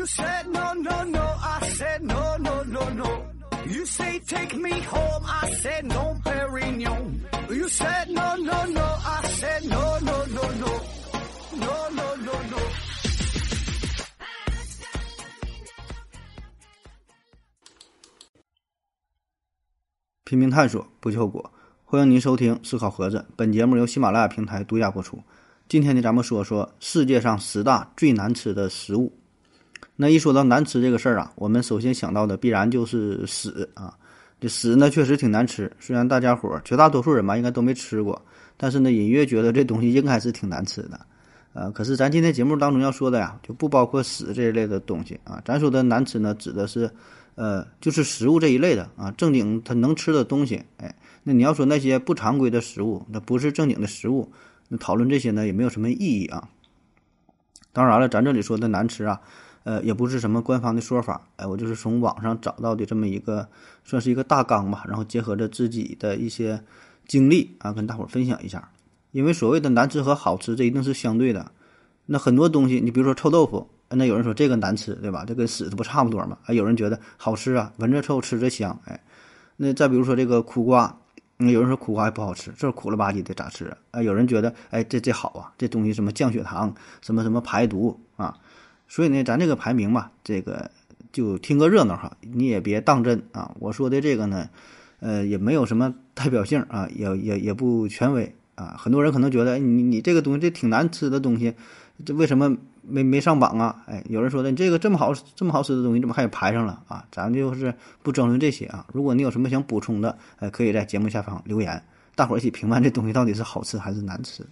You said no, no, no. I said no, no, no, no. You say take me home. I said no, Perignon. You said no, no, no. I said no, no, no, no. No, no, no, no. 拼命探索，不计后果。欢迎您收听《思考盒子》，本节目由喜马拉雅平台独家播出。今天呢，咱们说说世界上十大最难吃的食物。那一说到难吃这个事儿啊，我们首先想到的必然就是屎啊。这屎呢，确实挺难吃。虽然大家伙儿绝大多数人吧，应该都没吃过，但是呢，隐约觉得这东西应该是挺难吃的。呃，可是咱今天节目当中要说的呀，就不包括屎这一类的东西啊。咱说的难吃呢，指的是，呃，就是食物这一类的啊，正经它能吃的东西。哎，那你要说那些不常规的食物，那不是正经的食物，那讨论这些呢，也没有什么意义啊。当然了，咱这里说的难吃啊，呃，也不是什么官方的说法，哎，我就是从网上找到的这么一个，算是一个大纲吧，然后结合着自己的一些经历啊，跟大伙儿分享一下。因为所谓的难吃和好吃，这一定是相对的。那很多东西，你比如说臭豆腐，那有人说这个难吃，对吧？这跟屎它不差不多嘛？啊有人觉得好吃啊，闻着臭，吃着香，哎。那再比如说这个苦瓜，有人说苦瓜也不好吃，这苦了吧唧的咋吃啊？啊，有人觉得哎这这好啊，这东西什么降血糖，什么什么排毒啊。所以呢，咱这个排名吧，这个就听个热闹哈，你也别当真啊。我说的这个呢，呃，也没有什么代表性啊，也也也不权威。啊，很多人可能觉得，你你这个东西这挺难吃的东西，这为什么没没上榜啊？哎，有人说的，你这个这么好这么好吃的东西，怎么还排上了啊？咱就是不争论这些啊。如果你有什么想补充的，呃，可以在节目下方留言，大伙儿一起评判这东西到底是好吃还是难吃。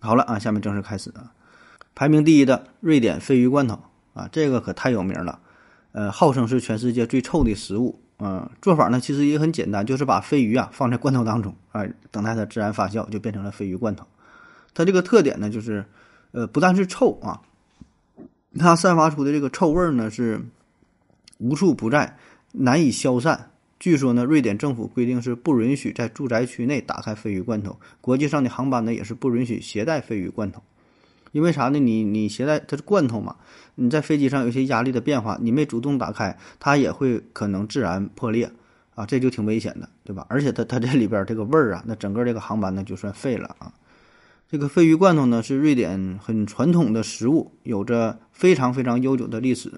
好了啊，下面正式开始啊。排名第一的瑞典鲱鱼罐头啊，这个可太有名了，呃，号称是全世界最臭的食物。嗯，做法呢其实也很简单，就是把鲱鱼啊放在罐头当中，啊，等待它自然发酵，就变成了鲱鱼罐头。它这个特点呢，就是，呃，不但是臭啊，它散发出的这个臭味儿呢是无处不在，难以消散。据说呢，瑞典政府规定是不允许在住宅区内打开鲱鱼罐头，国际上的航班呢也是不允许携带鲱鱼罐头。因为啥呢？你你携带它是罐头嘛？你在飞机上有些压力的变化，你没主动打开，它也会可能自然破裂啊，这就挺危险的，对吧？而且它它这里边这个味儿啊，那整个这个航班呢就算废了啊。这个鲱鱼罐头呢是瑞典很传统的食物，有着非常非常悠久的历史。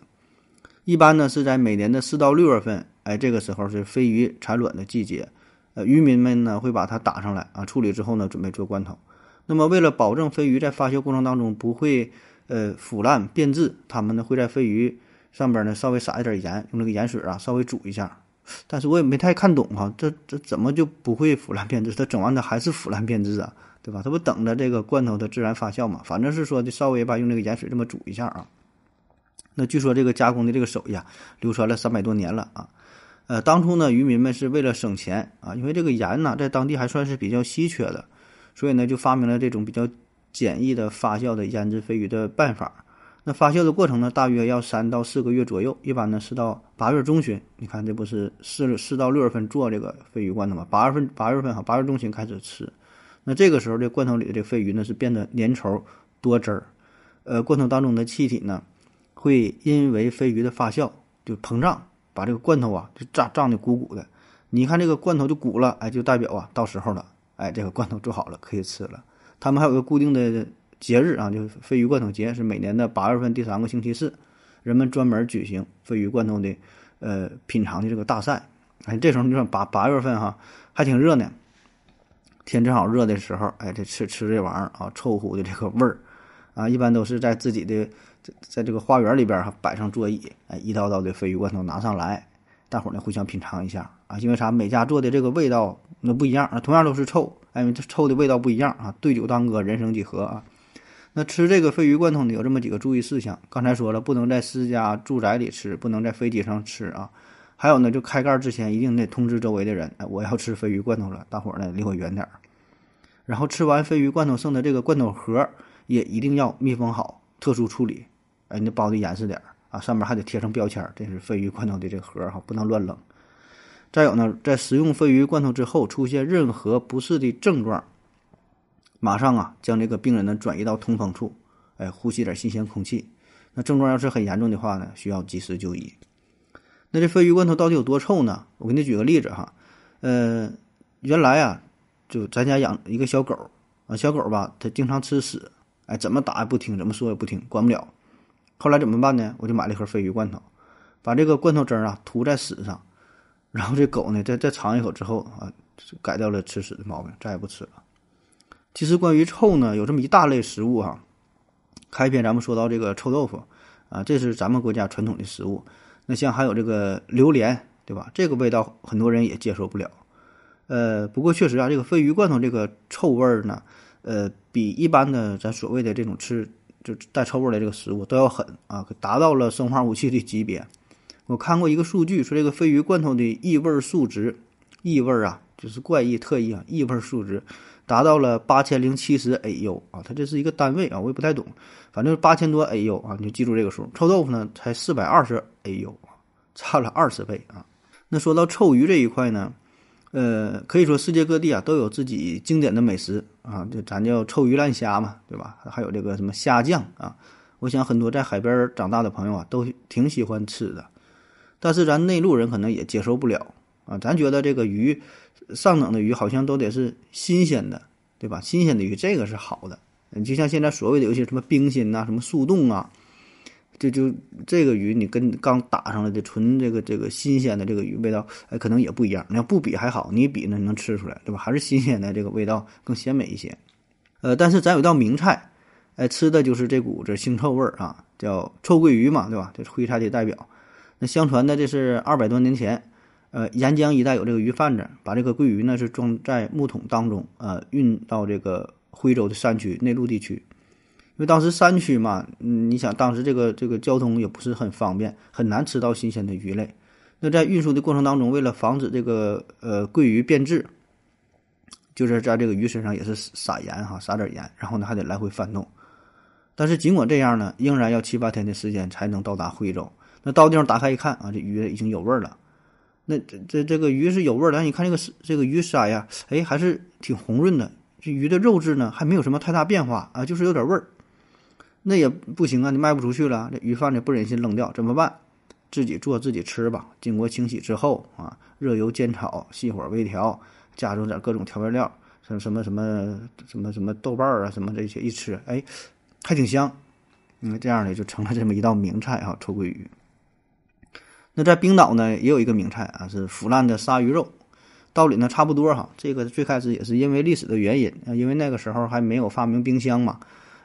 一般呢是在每年的四到六月份，哎，这个时候是鲱鱼产卵的季节，呃，渔民们呢会把它打上来啊，处理之后呢准备做罐头。那么，为了保证鲱鱼在发酵过程当中不会呃腐烂变质，他们呢会在鲱鱼上边呢稍微撒一点盐，用这个盐水啊稍微煮一下。但是我也没太看懂哈，这这怎么就不会腐烂变质？它整完它还是腐烂变质啊，对吧？它不等着这个罐头的自然发酵嘛？反正是说的稍微吧，用这个盐水这么煮一下啊。那据说这个加工的这个手艺啊，流传了三百多年了啊。呃，当初呢，渔民们是为了省钱啊，因为这个盐呢在当地还算是比较稀缺的。所以呢，就发明了这种比较简易的发酵的腌制鲱鱼的办法。那发酵的过程呢，大约要三到四个月左右，一般呢是到八月中旬。你看，这不是四四到六月份做这个鲱鱼罐头吗？八月份八月份哈，八月中旬开始吃。那这个时候，这罐头里的这鲱鱼呢是变得粘稠多汁儿。呃，罐头当中的气体呢，会因为鲱鱼的发酵就膨胀，把这个罐头啊就胀胀的鼓鼓的。你看这个罐头就鼓了，哎，就代表啊到时候了。哎，这个罐头做好了，可以吃了。他们还有个固定的节日啊，就是鲱鱼罐头节，是每年的八月份第三个星期四，人们专门举行鲱鱼罐头的呃品尝的这个大赛。哎，这时候你说八八月份哈，还挺热呢，天正好热的时候，哎，这吃吃这玩意儿啊，臭乎的这个味儿啊，一般都是在自己的在在这个花园里边哈摆上座椅，哎，一道道的鲱鱼罐头拿上来，大伙儿呢互相品尝一下啊，因为啥？每家做的这个味道。那不一样啊，同样都是臭，哎，这臭的味道不一样啊。对酒当歌，人生几何啊？那吃这个鲱鱼罐头呢，有这么几个注意事项。刚才说了，不能在私家住宅里吃，不能在飞机上吃啊。还有呢，就开盖之前一定得通知周围的人，哎，我要吃鲱鱼罐头了，大伙儿呢离我远点儿。然后吃完鲱鱼罐头剩的这个罐头盒也一定要密封好，特殊处理，哎，你包的严实点儿啊，上面还得贴上标签，这是鲱鱼罐头的这个盒哈，不能乱扔。再有呢，在食用鲱鱼罐头之后出现任何不适的症状，马上啊将这个病人呢转移到通风处，哎，呼吸点新鲜空气。那症状要是很严重的话呢，需要及时就医。那这鲱鱼罐头到底有多臭呢？我给你举个例子哈，呃，原来啊，就咱家养一个小狗啊，小狗吧，它经常吃屎，哎，怎么打也不听，怎么说也不听，管不了。后来怎么办呢？我就买了一盒鲱鱼罐头，把这个罐头汁儿啊涂在屎上，然后这狗呢再再尝一口之后啊，改掉了吃屎的毛病，再也不吃了。其实关于臭呢，有这么一大类食物哈。开篇咱们说到这个臭豆腐啊，这是咱们国家传统的食物。那像还有这个榴莲，对吧？这个味道很多人也接受不了。呃，不过确实啊，这个鲱鱼罐头这个臭味儿呢，呃，比一般的咱所谓的这种吃就带臭味的这个食物都要狠啊，达到了生化武器的级别。我看过一个数据，说这个鲱鱼罐头的异味数值，异味啊，就是怪异特异啊，异味数值。达到了八千零七十 AU 啊，它这是一个单位啊，我也不太懂，反正八千多 AU 啊，你就记住这个数。臭豆腐呢才四百二十 AU 啊，差了二十倍啊。那说到臭鱼这一块呢，呃，可以说世界各地啊都有自己经典的美食啊，就咱叫臭鱼烂虾嘛，对吧？还有这个什么虾酱啊，我想很多在海边长大的朋友啊都挺喜欢吃的，但是咱内陆人可能也接受不了啊，咱觉得这个鱼。上等的鱼好像都得是新鲜的，对吧？新鲜的鱼这个是好的。你就像现在所谓的有些什么冰心呐、什么速冻啊，就就这个鱼你跟刚打上来的纯这个这个新鲜的这个鱼味道，哎，可能也不一样。你要不比还好，你比呢能吃出来，对吧？还是新鲜的这个味道更鲜美一些。呃，但是咱有道名菜，哎，吃的就是这股这腥臭味儿啊，叫臭鳜鱼嘛，对吧？这是徽菜的代表。那相传呢，这是二百多年前。呃，沿江一带有这个鱼贩子，把这个鳜鱼呢是装在木桶当中，呃，运到这个徽州的山区内陆地区。因为当时山区嘛，你想当时这个这个交通也不是很方便，很难吃到新鲜的鱼类。那在运输的过程当中，为了防止这个呃鳜鱼变质，就是在这个鱼身上也是撒盐哈，撒点盐，然后呢还得来回翻动。但是尽管这样呢，仍然要七八天的时间才能到达徽州。那到地方打开一看啊，这鱼已经有味儿了。那这这这个鱼是有味儿的，你看这个这个鱼鳃呀，哎，还是挺红润的。这鱼的肉质呢，还没有什么太大变化啊，就是有点味儿。那也不行啊，你卖不出去了，这鱼贩子不忍心扔掉，怎么办？自己做自己吃吧。经过清洗之后啊，热油煎炒，细火微调，加入点各种调味料，什什么什么什么什么豆瓣儿啊，什么这些一吃，哎，还挺香。嗯，这样呢就成了这么一道名菜哈，臭鳜鱼。那在冰岛呢，也有一个名菜啊，是腐烂的鲨鱼肉，道理呢差不多哈。这个最开始也是因为历史的原因啊，因为那个时候还没有发明冰箱嘛，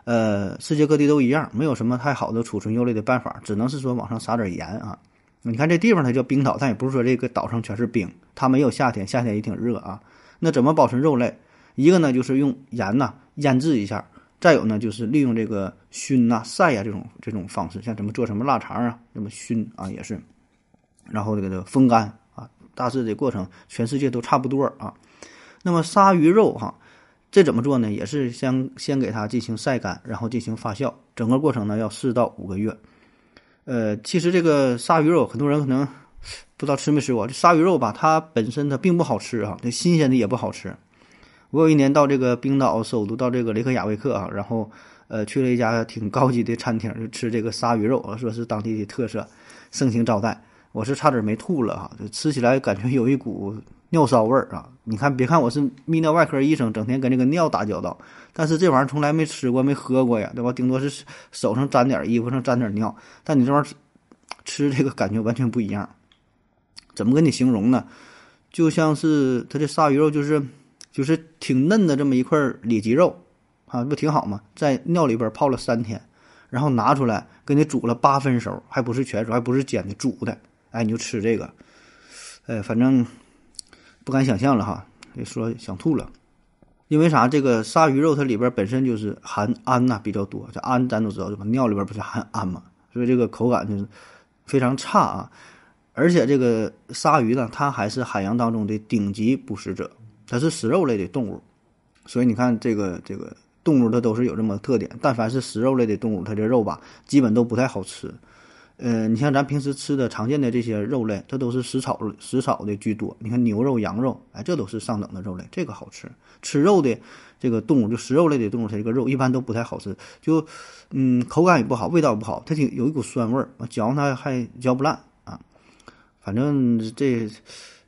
呃，世界各地都一样，没有什么太好的储存肉类的办法，只能是说往上撒点盐啊。你看这地方它叫冰岛，但也不是说这个岛上全是冰，它没有夏天，夏天也挺热啊。那怎么保存肉类？一个呢就是用盐呐腌制一下，再有呢就是利用这个熏呐晒呀这种这种方式，像怎么做什么腊肠啊，那么熏啊也是。然后这个这个风干啊，大致的过程全世界都差不多啊。那么鲨鱼肉哈，这怎么做呢？也是先先给它进行晒干，然后进行发酵，整个过程呢要四到五个月。呃，其实这个鲨鱼肉很多人可能不知道吃没吃过，这鲨鱼肉吧，它本身它并不好吃啊，这新鲜的也不好吃。我有一年到这个冰岛首都到这个雷克雅未克啊，然后呃去了一家挺高级的餐厅，就吃这个鲨鱼肉，说是当地的特色，盛情招待。我是差点没吐了哈，就吃起来感觉有一股尿骚味儿啊！你看，别看我是泌尿外科医生，整天跟这个尿打交道，但是这玩意儿从来没吃过、没喝过呀，对吧？顶多是手上沾点、衣服上沾点尿，但你这玩意儿 吃这个感觉完全不一样。怎么跟你形容呢？就像是它这鲨鱼肉，就是就是挺嫩的这么一块里脊肉啊，不挺好吗？在尿里边泡了三天，然后拿出来给你煮了八分熟，还不是全熟，还不是煎的，煮的。哎，你就吃这个，哎，反正不敢想象了哈，说想吐了。因为啥？这个鲨鱼肉它里边本身就是含氨呐比较多，这氨咱都知道对吧？尿里边不是含氨嘛，所以这个口感就是非常差啊。而且这个鲨鱼呢，它还是海洋当中的顶级捕食者，它是食肉类的动物，所以你看这个这个动物它都是有这么特点。但凡是食肉类的动物，它这肉吧基本都不太好吃。呃，你像咱平时吃的常见的这些肉类，它都是食草食草的居多。你看牛肉、羊肉，哎，这都是上等的肉类，这个好吃。吃肉的这个动物，就食肉类的动物，它这个肉一般都不太好吃，就嗯，口感也不好，味道不好，它挺有一股酸味儿，嚼它还嚼不烂啊。反正这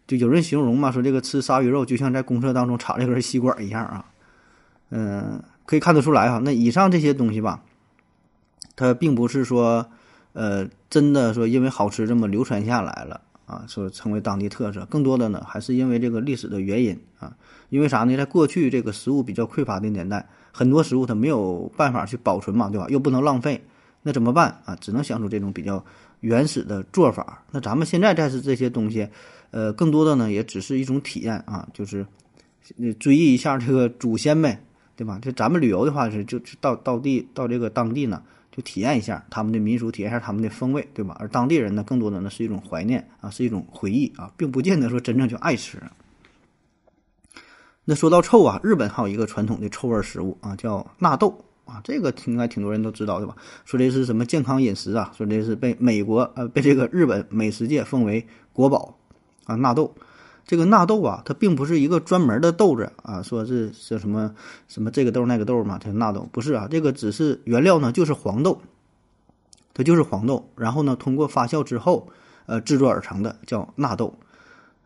就有人形容嘛，说这个吃鲨鱼肉就像在公厕当中插了根吸管一样啊。嗯，可以看得出来哈，那以上这些东西吧，它并不是说。呃，真的说，因为好吃这么流传下来了啊，说成为当地特色。更多的呢，还是因为这个历史的原因啊。因为啥呢？在过去这个食物比较匮乏的年代，很多食物它没有办法去保存嘛，对吧？又不能浪费，那怎么办啊？只能想出这种比较原始的做法。那咱们现在再是这些东西，呃，更多的呢，也只是一种体验啊，就是追忆一下这个祖先呗，对吧？就咱们旅游的话是，就到到地到这个当地呢。就体验一下他们的民俗，体验一下他们的风味，对吧？而当地人呢，更多的呢是一种怀念啊，是一种回忆啊，并不见得说真正就爱吃。那说到臭啊，日本还有一个传统的臭味食物啊，叫纳豆啊，这个应该挺多人都知道对吧？说这是什么健康饮食啊？说这是被美国呃被这个日本美食界奉为国宝啊，纳豆。这个纳豆啊，它并不是一个专门的豆子啊，说是叫什么什么这个豆那个豆嘛，它纳豆不是啊，这个只是原料呢，就是黄豆，它就是黄豆，然后呢，通过发酵之后，呃，制作而成的叫纳豆，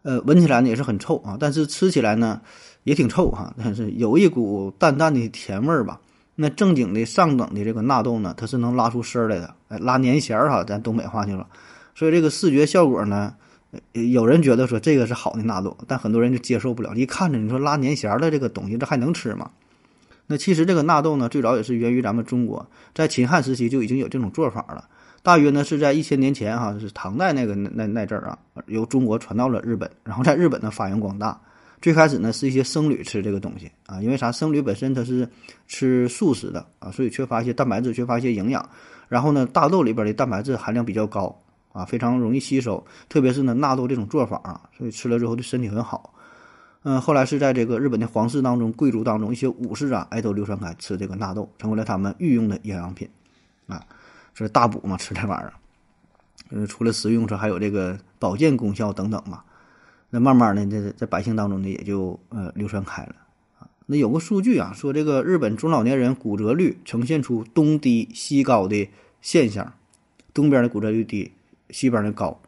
呃，闻起来呢也是很臭啊，但是吃起来呢也挺臭哈，但是有一股淡淡的甜味儿吧。那正经的上等的这个纳豆呢，它是能拉出丝儿来的，哎，拉粘弦儿哈，咱东北话去了，所以这个视觉效果呢。有人觉得说这个是好的纳豆，但很多人就接受不了。一看着你说拉粘弦的这个东西，这还能吃吗？那其实这个纳豆呢，最早也是源于咱们中国，在秦汉时期就已经有这种做法了。大约呢是在一千年前哈，是唐代那个那那阵儿啊，由中国传到了日本，然后在日本呢发扬光大。最开始呢是一些僧侣吃这个东西啊，因为啥？僧侣本身它是吃素食的啊，所以缺乏一些蛋白质，缺乏一些营养。然后呢，大豆里边的蛋白质含量比较高。啊，非常容易吸收，特别是呢纳豆这种做法啊，所以吃了之后对身体很好。嗯，后来是在这个日本的皇室当中、贵族当中，一些武士啊，哎都流传开吃这个纳豆，成为了他们御用的营养品。啊，这是大补嘛，吃这玩意儿。呃，除了食用，说还有这个保健功效等等嘛。那慢慢的，这在百姓当中呢，也就呃流传开了。啊，那有个数据啊，说这个日本中老年人骨折率呈现出东低西高的现象，东边的骨折率低。西边的高，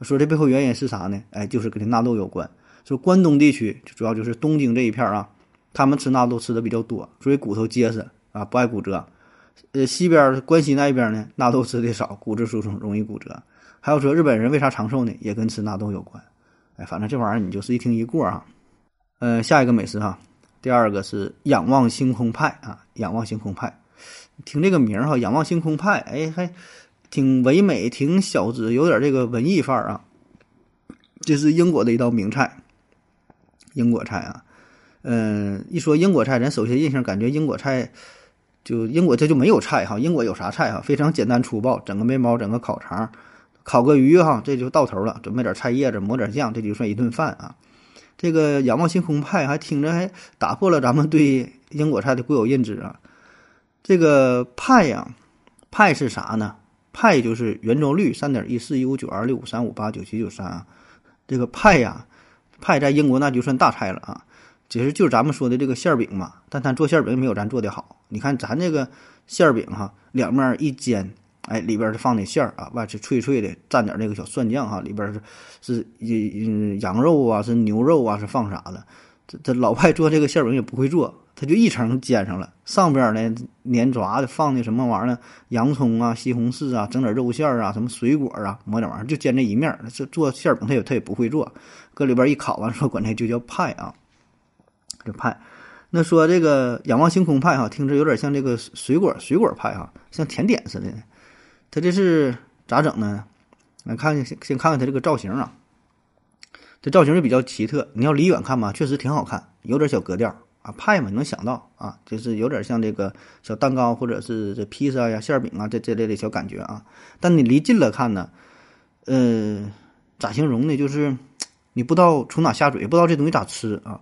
说这背后原因是啥呢？哎，就是跟这纳豆有关。说关东地区主要就是东京这一片啊，他们吃纳豆吃的比较多，所以骨头结实啊，不爱骨折。呃，西边关西那一边呢，纳豆吃的少，骨质疏松，容易骨折。还有说日本人为啥长寿呢？也跟吃纳豆有关。哎，反正这玩意儿你就是一听一过啊。呃，下一个美食哈，第二个是仰望星空派啊，仰望星空派，听这个名儿哈，仰望星空派，哎还。挺唯美，挺小资，有点这个文艺范儿啊。这是英国的一道名菜，英国菜啊。嗯，一说英国菜，咱首先印象感觉英国菜就英国这就没有菜哈。英国有啥菜哈？非常简单粗暴，整个面包，整个烤肠，烤个鱼哈，这就到头了。准备点菜叶子，抹点酱，这就算一顿饭啊。这个仰望星空派还听着还打破了咱们对英国菜的固有认知啊。这个派呀，派是啥呢？派就是圆周率三点一四一五九二六五三五八九七九三啊，这个派呀，派在英国那就算大菜了啊。其实就是咱们说的这个馅儿饼嘛，但它做馅儿饼没有咱做的好。你看咱这个馅儿饼哈，两面一煎，哎，里边是放的馅儿啊，外是脆脆的，蘸点那个小蒜酱哈，里边是是嗯羊肉啊，是牛肉啊，是放啥的。这这老外做这个馅饼也不会做。它就一层煎上了，上边呢粘抓的放的什么玩意儿呢？洋葱啊、西红柿啊，整点肉馅啊，什么水果啊，抹点玩意儿，就煎这一面。这做馅饼他也他也不会做，搁里边一烤完说管它就叫派啊，这派。那说这个仰望星空派哈，听着有点像这个水果水果派哈，像甜点似的。它这是咋整呢？来看先先看看它这个造型啊，这造型就比较奇特。你要离远看吧，确实挺好看，有点小格调。啊，派嘛，你能想到啊，就是有点像这个小蛋糕或者是这披萨呀、馅饼啊这这类的小感觉啊。但你离近了看呢，呃，咋形容呢？就是你不知道从哪下嘴，不知道这东西咋吃啊。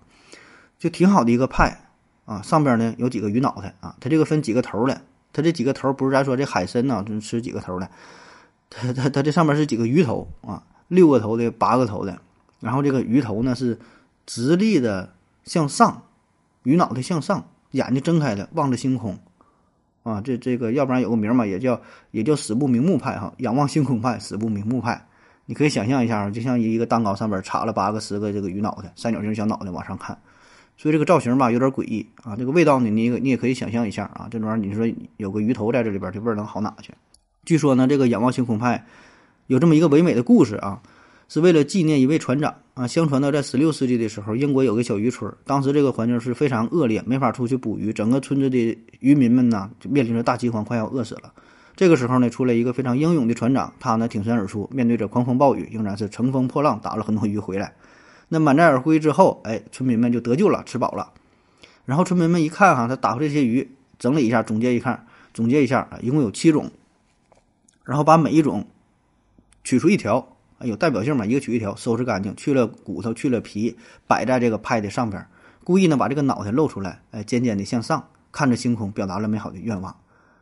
就挺好的一个派啊，上边呢有几个鱼脑袋啊，它这个分几个头的，它这几个头不是咱说这海参呐，就吃几个头的。它它它这上面是几个鱼头啊，六个头的、八个头的，然后这个鱼头呢是直立的向上，鱼脑袋向上，眼睛睁开了望着星空，啊，这这个要不然有个名嘛，也叫也叫死不瞑目派哈，仰望星空派、死不瞑目派，你可以想象一下啊，就像一个蛋糕上边插了八个、十个这个鱼脑袋，三角形小脑袋往上看。所以这个造型吧有点诡异啊，这个味道呢，你你也可以想象一下啊，这玩意儿你说有个鱼头在这里边，这味儿能好哪去？据说呢，这个仰望星空派有这么一个唯美的故事啊，是为了纪念一位船长啊。相传呢，在十六世纪的时候，英国有个小渔村，当时这个环境是非常恶劣，没法出去捕鱼，整个村子的渔民们呢就面临着大饥荒，快要饿死了。这个时候呢，出来一个非常英勇的船长，他呢挺身而出，面对着狂风暴雨，仍然是乘风破浪，打了很多鱼回来。那满载而归之后，哎，村民们就得救了，吃饱了。然后村民们一看哈，他打回这些鱼，整理一下，总结一看，总结一下啊，一共有七种。然后把每一种取出一条，有代表性嘛，一个取一条，收拾干净，去了骨头，去了皮，摆在这个派的上边，故意呢把这个脑袋露出来，哎，尖尖的向上，看着星空，表达了美好的愿望。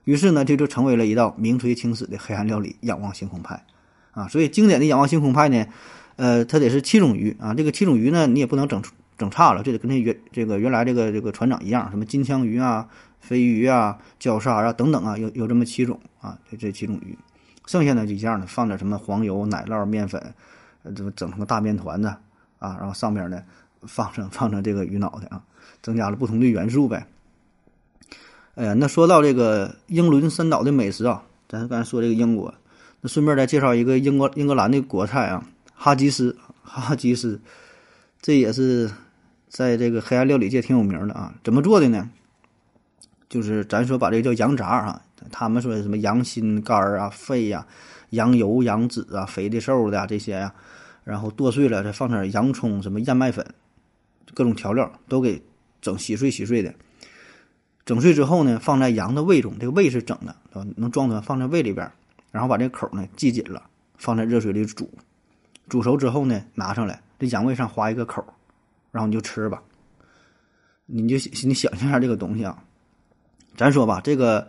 于是呢，这就成为了一道名垂青史的黑暗料理——仰望星空派。啊，所以经典的仰望星空派呢。呃，它得是七种鱼啊，这个七种鱼呢，你也不能整整差了，这得跟那原这个原来这个这个船长一样，什么金枪鱼啊、飞鱼啊、礁鲨啊等等啊，有有这么七种啊，这这七种鱼，剩下的几样呢，放点什么黄油、奶酪、面粉，呃，这么整成个大面团子啊，然后上面呢放上放上这个鱼脑袋啊，增加了不同的元素呗。哎呀，那说到这个英伦三岛的美食啊，咱刚才说这个英国，那顺便再介绍一个英国英格兰的国菜啊。哈吉斯，哈吉斯，这也是在这个黑暗料理界挺有名的啊。怎么做的呢？就是咱说把这个叫羊杂啊，他们说什么羊心肝儿啊、肺呀、羊油、羊脂啊、肥的瘦的这些呀，然后剁碎了，再放点洋葱、什么燕麦粉，各种调料都给整稀碎稀碎的。整碎之后呢，放在羊的胃中，这个胃是整的，能装的放在胃里边，然后把这口呢系紧了，放在热水里煮。煮熟之后呢，拿上来，这羊胃上划一个口，然后你就吃吧。你就你想象一下这个东西啊，咱说吧，这个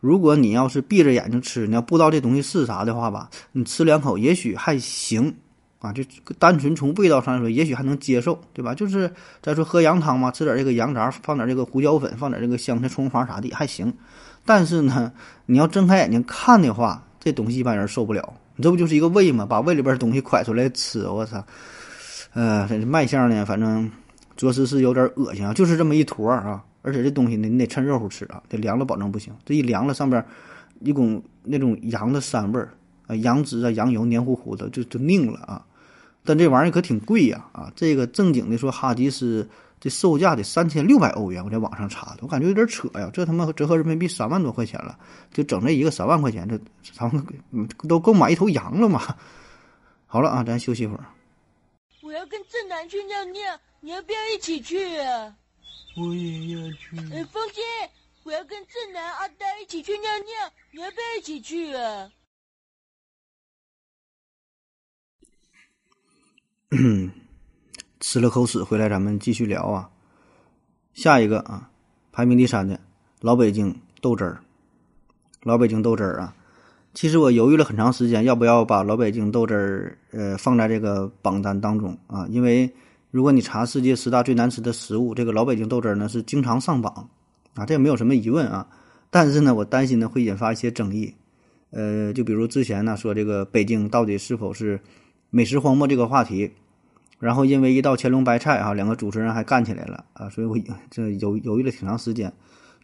如果你要是闭着眼睛吃，你要不知道这东西是啥的话吧，你吃两口也许还行啊，就单纯从味道上来说，也许还能接受，对吧？就是再说喝羊汤嘛，吃点这个羊杂，放点这个胡椒粉，放点这个香菜、葱花啥的还行。但是呢，你要睁开眼睛看的话，这东西一般人受不了。你这不就是一个胃吗？把胃里边东西蒯出来吃，我操！呃，这卖相呢，反正着实是有点恶心啊。就是这么一坨啊，而且这东西呢，你得趁热乎吃啊，得凉了保证不行。这一凉了，上边一股那种羊的膻味儿啊，羊脂啊，羊油黏糊糊的，就就腻了啊。但这玩意儿可挺贵呀啊！这个正经的说，哈吉斯。这售价得三千六百欧元，我在网上查的，我感觉有点扯呀，这他妈折合人民币三万多块钱了，就整这一个三万块钱，这咱们都够买一头羊了嘛？好了啊，咱休息会儿。我要跟正南去尿尿，你要不要一起去啊？我也要去。哎，风姐，我要跟正南、阿呆一起去尿尿，你要不要一起去啊？嗯。吃了口屎回来，咱们继续聊啊。下一个啊，排名第三的老北京豆汁儿。老北京豆汁儿啊，其实我犹豫了很长时间，要不要把老北京豆汁儿呃放在这个榜单当中啊？因为如果你查世界十大最难吃的食物，这个老北京豆汁儿呢是经常上榜啊，这也没有什么疑问啊。但是呢，我担心呢会引发一些争议。呃，就比如之前呢说这个北京到底是否是美食荒漠这个话题。然后因为一道乾隆白菜啊，两个主持人还干起来了啊，所以我这犹犹豫了挺长时间，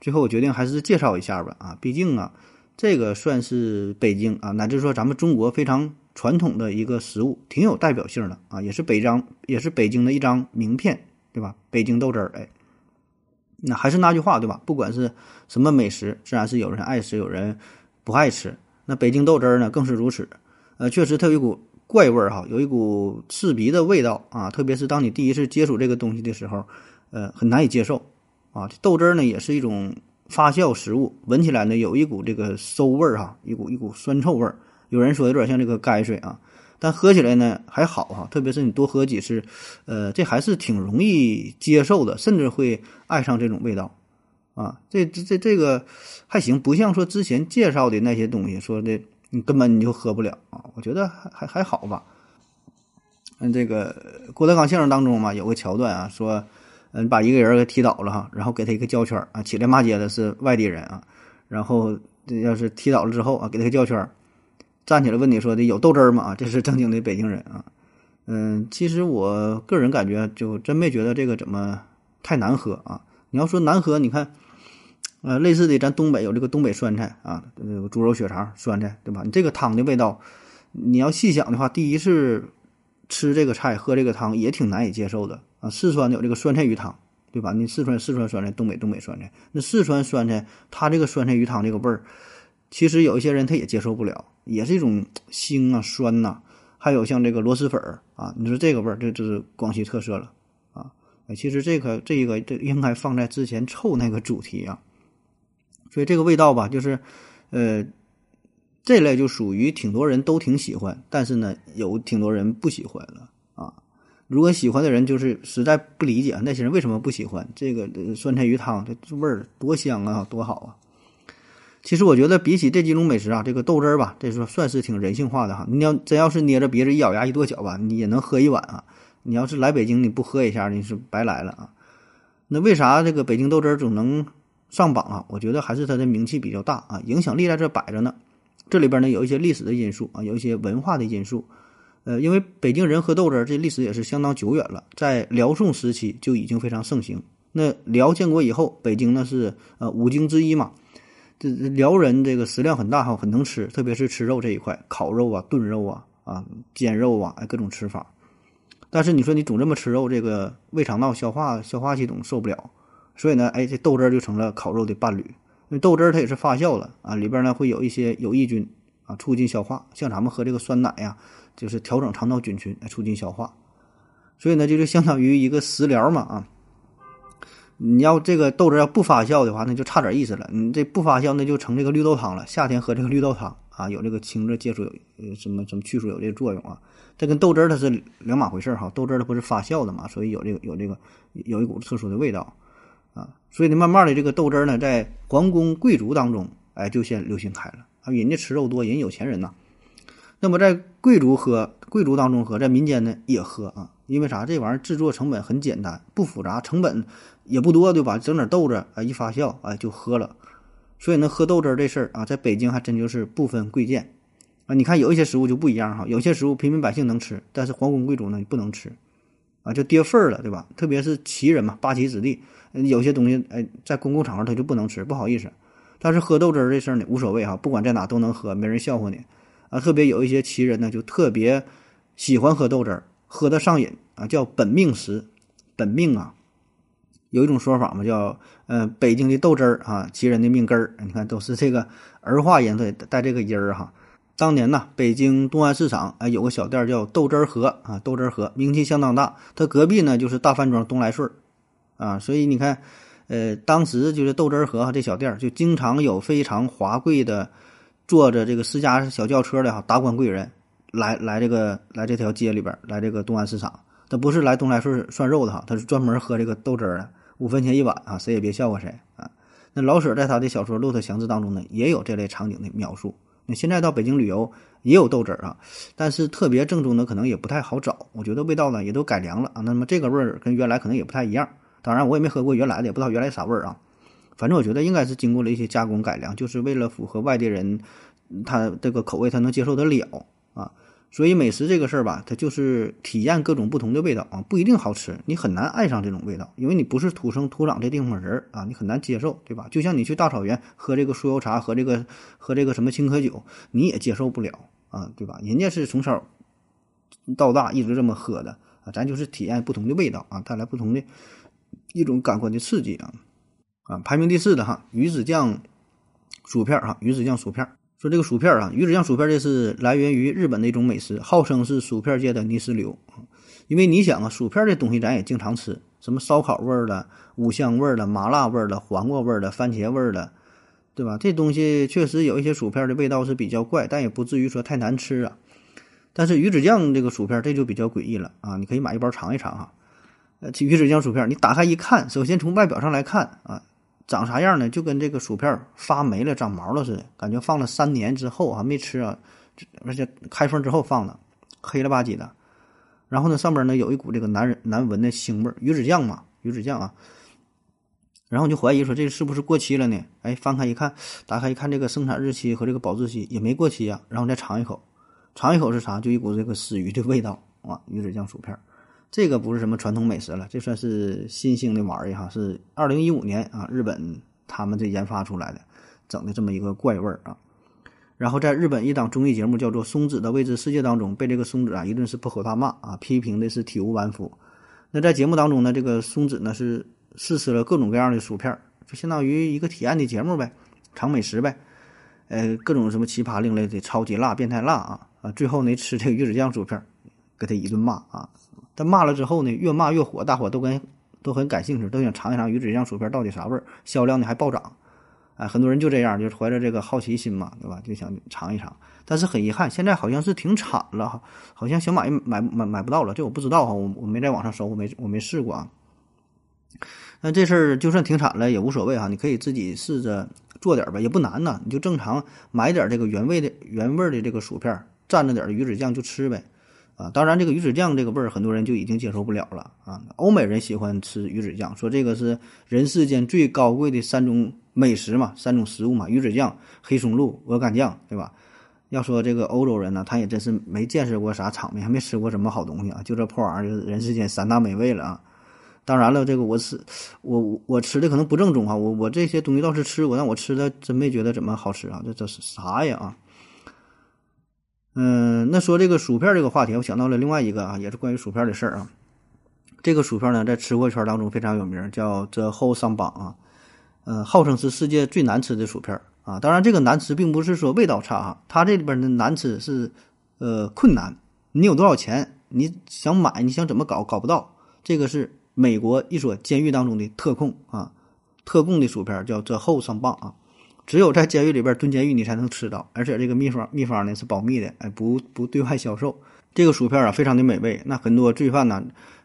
最后我决定还是介绍一下吧啊，毕竟啊，这个算是北京啊，乃至说咱们中国非常传统的一个食物，挺有代表性的啊，也是北张也是北京的一张名片，对吧？北京豆汁儿，哎，那还是那句话，对吧？不管是什么美食，自然是有人爱吃，有人不爱吃，那北京豆汁儿呢，更是如此，呃，确实它有一股。怪味儿哈，有一股刺鼻的味道啊，特别是当你第一次接触这个东西的时候，呃，很难以接受啊。豆汁儿呢，也是一种发酵食物，闻起来呢有一股这个馊味儿哈，一股一股酸臭味儿。有人说有点像这个泔水啊，但喝起来呢还好哈，特别是你多喝几次，呃，这还是挺容易接受的，甚至会爱上这种味道啊。这这这个还行，不像说之前介绍的那些东西说的。你根本你就喝不了啊。我觉得还还还好吧。嗯，这个郭德纲相声当中嘛，有个桥段啊，说，嗯，把一个人给踢倒了哈，然后给他一个胶圈啊，起来骂街的是外地人啊，然后要是踢倒了之后啊，给他个胶圈，站起来问你说的有豆汁儿吗？啊，这是正经的北京人啊。嗯，其实我个人感觉就真没觉得这个怎么太难喝啊。你要说难喝，你看，呃，类似的咱东北有这个东北酸菜啊，这个猪肉血肠酸菜，对吧？你这个汤的味道，你要细想的话，第一次吃这个菜喝这个汤也挺难以接受的啊。四川有这个酸菜鱼汤，对吧？你四川四川酸菜，东北东北酸菜，那四川酸菜它这个酸菜鱼汤这个味儿，其实有一些人他也接受不了，也是一种腥啊酸呐。还有像这个螺蛳粉儿啊，你说这个味儿，这这是广西特色了啊！其实这个这个这应该放在之前臭那个主题啊。所以这个味道吧，就是呃，这类就属于挺多人都挺喜欢，但是呢，有挺多人不喜欢了。如果喜欢的人就是实在不理解那些人为什么不喜欢这个酸菜鱼汤，这味儿多香啊，多好啊！其实我觉得比起这几种美食啊，这个豆汁儿吧，这说算是挺人性化的哈。你要真要是捏着鼻子一咬牙一跺脚吧，你也能喝一碗啊。你要是来北京你不喝一下，你是白来了啊。那为啥这个北京豆汁儿总能上榜啊？我觉得还是它的名气比较大啊，影响力在这摆着呢。这里边呢有一些历史的因素啊，有一些文化的因素。呃，因为北京人喝豆汁儿这历史也是相当久远了，在辽宋时期就已经非常盛行。那辽建国以后，北京呢是呃五京之一嘛。这辽人这个食量很大哈，很能吃，特别是吃肉这一块，烤肉啊、炖肉啊、啊煎肉啊，哎各种吃法。但是你说你总这么吃肉，这个胃肠道消化消化系统受不了，所以呢，哎这豆汁儿就成了烤肉的伴侣。因为豆汁儿它也是发酵了啊，里边呢会有一些有益菌啊，促进消化。像咱们喝这个酸奶呀，就是调整肠道菌群，促进消化。所以呢，就是相当于一个食疗嘛啊。你要这个豆汁要不发酵的话，那就差点意思了。你这不发酵，那就成这个绿豆汤了。夏天喝这个绿豆汤啊，有这个清热解暑，有什么什么去暑有这个作用啊。这跟豆汁儿它是两码回事儿哈。豆汁儿它不是发酵的嘛，所以有这个有这个有一股特殊的味道啊。所以呢，慢慢的这个豆汁儿呢，在皇宫贵族当中，哎，就先流行开了啊。人家吃肉多，人有钱人呐。那么在贵族喝，贵族当中喝，在民间呢也喝啊。因为啥？这玩意儿制作成本很简单，不复杂，成本也不多，对吧？整点豆子啊，一发酵，哎，就喝了。所以呢，喝豆汁儿这事儿啊，在北京还真就是不分贵贱啊。你看有一些食物就不一样哈，有些食物平民百姓能吃，但是皇宫贵族呢不能吃啊，就跌份儿了，对吧？特别是旗人嘛，八旗子弟，有些东西哎，在公共场合他就不能吃，不好意思。但是喝豆汁儿这事儿呢，无所谓哈，不管在哪都能喝，没人笑话你啊。特别有一些旗人呢，就特别喜欢喝豆汁儿。喝的上瘾啊，叫本命食，本命啊，有一种说法嘛，叫呃北京的豆汁儿啊，其人的命根儿，你看都是这个儿化音，对，带这个音儿哈。当年呢，北京东安市场哎有个小店叫豆汁儿河啊，豆汁儿河名气相当大，它隔壁呢就是大饭庄东来顺儿啊，所以你看，呃，当时就是豆汁儿河这小店就经常有非常华贵的坐着这个私家小轿车的哈达官贵人。来来这个来这条街里边来这个东安市场，他不是来东来顺涮肉的哈，他是专门喝这个豆汁儿的，五分钱一碗啊，谁也别笑话谁啊。那老舍在他的小说《骆驼祥子》当中呢，也有这类场景的描述。那现在到北京旅游也有豆汁儿啊，但是特别正宗的可能也不太好找，我觉得味道呢也都改良了啊。那么这个味儿跟原来可能也不太一样，当然我也没喝过原来的，也不知道原来啥味儿啊。反正我觉得应该是经过了一些加工改良，就是为了符合外地人他这个口味，他能接受得了啊。所以美食这个事儿吧，它就是体验各种不同的味道啊，不一定好吃，你很难爱上这种味道，因为你不是土生土长这地方人啊，你很难接受，对吧？就像你去大草原喝这个酥油茶，喝这个喝这个什么青稞酒，你也接受不了啊，对吧？人家是从小到大一直这么喝的啊，咱就是体验不同的味道啊，带来不同的一种感官的刺激啊啊，排名第四的哈，鱼子酱薯片儿哈，鱼子酱薯片儿。说这个薯片儿啊，鱼子酱薯片儿这是来源于日本的一种美食，号称是薯片界的泥石流因为你想啊，薯片这东西咱也经常吃，什么烧烤味儿的、五香味儿的、麻辣味儿的、黄瓜味儿的、番茄味儿的，对吧？这东西确实有一些薯片的味道是比较怪，但也不至于说太难吃啊。但是鱼子酱这个薯片这就比较诡异了啊！你可以买一包尝一尝哈。呃，鱼子酱薯片，你打开一看，首先从外表上来看啊，长啥样呢？就跟这个薯片发霉了、长毛了似的，感觉放了三年之后啊没吃啊，而且开封之后放的，黑了吧唧的。然后呢，上边呢有一股这个难人难闻的腥味儿，鱼子酱嘛，鱼子酱啊。然后就怀疑说这是不是过期了呢？哎，翻开一看，打开一看，这个生产日期和这个保质期也没过期呀。然后再尝一口，尝一口是啥？就一股这个死鱼的味道啊！鱼子酱薯片，这个不是什么传统美食了，这算是新兴的玩意儿哈。是二零一五年啊，日本他们这研发出来的，整的这么一个怪味儿啊。然后在日本一档综艺节目叫做《松子的未知世界》当中，被这个松子啊一顿是破口大骂啊，批评的是体无完肤。那在节目当中呢，这个松子呢是。试吃了各种各样的薯片，就相当于一个体验的节目呗，尝美食呗，呃，各种什么奇葩另类的超级辣、变态辣啊啊！最后呢，吃这个鱼子酱薯片，给他一顿骂啊！但骂了之后呢，越骂越火，大伙都跟都很感兴趣，都想尝一尝鱼子酱薯片到底啥味儿，销量呢还暴涨，哎，很多人就这样，就怀着这个好奇心嘛，对吧？就想尝一尝。但是很遗憾，现在好像是停产了哈，好像想买买买买不到了，这我不知道哈，我我没在网上搜，我没我没试过啊。那这事儿就算停产了也无所谓哈，你可以自己试着做点儿吧，也不难呐。你就正常买点这个原味的原味的这个薯片，蘸着点鱼子酱就吃呗。啊，当然这个鱼子酱这个味儿很多人就已经接受不了了啊。欧美人喜欢吃鱼子酱，说这个是人世间最高贵的三种美食嘛，三种食物嘛，鱼子酱、黑松露、鹅肝酱，对吧？要说这个欧洲人呢，他也真是没见识过啥场面，还没吃过什么好东西啊，就这破玩意儿就是人世间三大美味了啊。当然了，这个我吃，我我吃的可能不正宗啊。我我这些东西倒是吃过，但我吃的真没觉得怎么好吃啊。这这是啥呀啊？嗯，那说这个薯片这个话题，我想到了另外一个啊，也是关于薯片的事儿啊。这个薯片呢，在吃货圈当中非常有名，叫这后上榜啊。嗯，号称是世界最难吃的薯片啊。当然，这个难吃并不是说味道差啊，它这里边的难吃是呃困难。你有多少钱，你想买，你想怎么搞，搞不到。这个是。美国一所监狱当中的特控啊，特供的薯片叫这后上棒啊，只有在监狱里边蹲监狱你才能吃到，而且这个秘方秘方呢是保密的，哎，不不对外销售。这个薯片啊非常的美味，那很多罪犯呢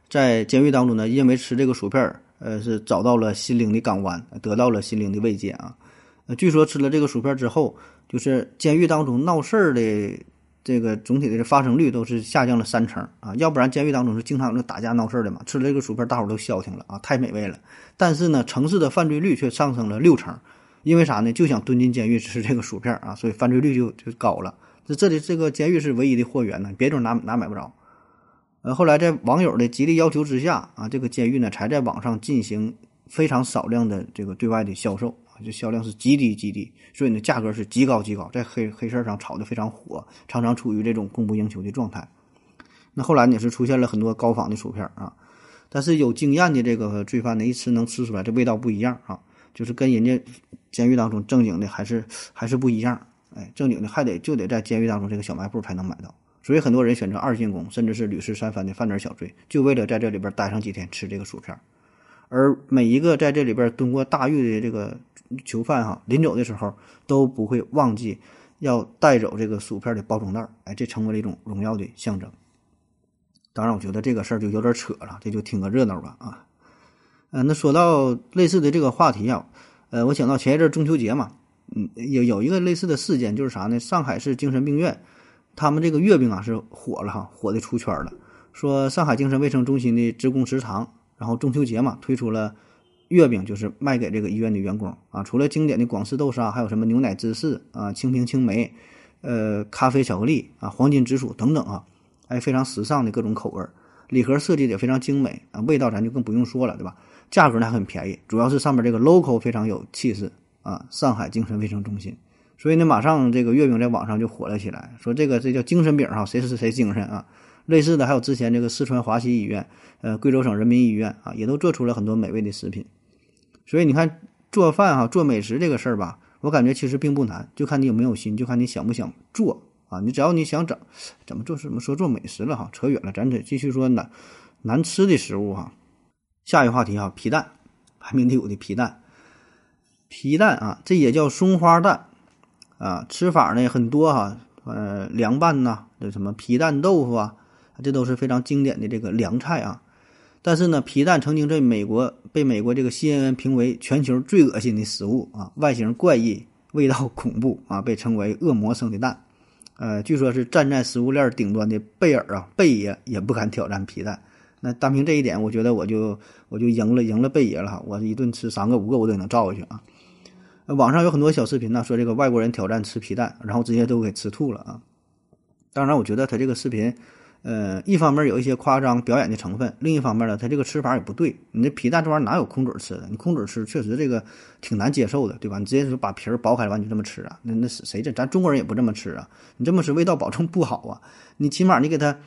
在监狱当中呢，因为吃这个薯片，呃，是找到了心灵的港湾，得到了心灵的慰藉啊。呃，据说吃了这个薯片之后，就是监狱当中闹事儿的。这个总体的发生率都是下降了三成啊，要不然监狱当中是经常有那打架闹事儿的嘛。吃了这个薯片，大伙都消停了啊，太美味了。但是呢，城市的犯罪率却上升了六成，因为啥呢？就想蹲进监狱吃这个薯片啊，所以犯罪率就就高了。这这里这个监狱是唯一的货源呢，别地儿哪哪买不着。呃，后来在网友的极力要求之下啊，这个监狱呢才在网上进行非常少量的这个对外的销售啊。就销量是极低极低，所以呢价格是极高极高，在黑黑市上炒得非常火，常常处于这种供不应求的状态。那后来也是出现了很多高仿的薯片啊，但是有经验的这个罪犯呢，一吃能吃出来这味道不一样啊，就是跟人家监狱当中正经的还是还是不一样。哎，正经的还得就得在监狱当中这个小卖部才能买到，所以很多人选择二进宫，甚至是屡试三番的犯点小罪，就为了在这里边待上几天吃这个薯片。而每一个在这里边蹲过大狱的这个。囚犯哈，临走的时候都不会忘记要带走这个薯片的包装袋儿，哎，这成为了一种荣耀的象征。当然，我觉得这个事儿就有点扯了，这就听个热闹吧啊。嗯，那说到类似的这个话题啊，呃，我想到前一阵中秋节嘛，嗯，有有一个类似的事件，就是啥呢？上海市精神病院他们这个月饼啊是火了哈，火的出圈了。说上海精神卫生中心的职工食堂，然后中秋节嘛推出了。月饼就是卖给这个医院的员工啊，除了经典的广式豆沙，还有什么牛奶芝士啊、青苹青梅、呃咖啡巧克力啊、黄金紫薯等等啊，哎，非常时尚的各种口味儿，礼盒设计的也非常精美啊，味道咱就更不用说了，对吧？价格呢还很便宜，主要是上面这个 logo 非常有气势啊，上海精神卫生中心，所以呢，马上这个月饼在网上就火了起来，说这个这叫精神饼哈，谁是谁精神啊？类似的还有之前这个四川华西医院、呃贵州省人民医院啊，也都做出了很多美味的食品。所以你看，做饭哈，做美食这个事儿吧，我感觉其实并不难，就看你有没有心，就看你想不想做啊。你只要你想整，怎么做什么说做美食了哈，扯远了，咱得继续说难难吃的食物哈。下一个话题哈，皮蛋，排名第五的皮蛋，皮蛋啊，这也叫松花蛋啊，吃法呢很多哈，呃，凉拌呐，这什么皮蛋豆腐啊，这都是非常经典的这个凉菜啊。但是呢，皮蛋曾经在美国被美国这个 CNN 评为全球最恶心的食物啊，外形怪异，味道恐怖啊，被称为恶魔生的蛋。呃，据说是站在食物链顶端的贝尔啊，贝爷也不敢挑战皮蛋。那单凭这一点，我觉得我就我就赢了，赢了贝爷了！我一顿吃三个五个我都能照过去啊。网上有很多小视频呢，说这个外国人挑战吃皮蛋，然后直接都给吃吐了啊。当然，我觉得他这个视频。呃，一方面有一些夸张表演的成分，另一方面呢，它这个吃法也不对。你这皮蛋这玩意儿哪有空嘴吃的？你空嘴吃确实这个挺难接受的，对吧？你直接说把皮儿剥开完就这么吃啊？那那谁这？咱中国人也不这么吃啊！你这么吃味道保证不好啊！你起码你给它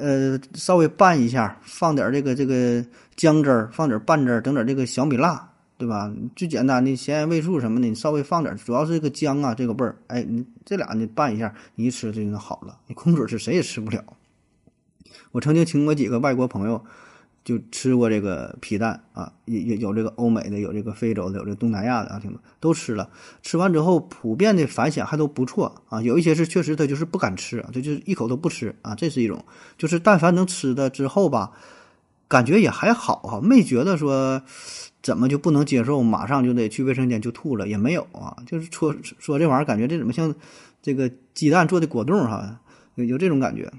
呃稍微拌一下，放点这个这个姜汁儿，放点拌汁儿，整点这个小米辣，对吧？最简单的咸盐味素什么的，你稍微放点，主要是这个姜啊这个味儿。哎，你这俩你拌一下，你一吃就能好了。你空嘴吃谁也吃不了。我曾经请过几个外国朋友，就吃过这个皮蛋啊，有有有这个欧美的，有这个非洲的，有这东南亚的啊，挺多都吃了。吃完之后，普遍的反响还都不错啊。有一些是确实他就是不敢吃，他就是一口都不吃啊。这是一种，就是但凡能吃的之后吧，感觉也还好哈，没觉得说怎么就不能接受，马上就得去卫生间就吐了，也没有啊。就是说说这玩意儿，感觉这怎么像这个鸡蛋做的果冻哈，有有这种感觉。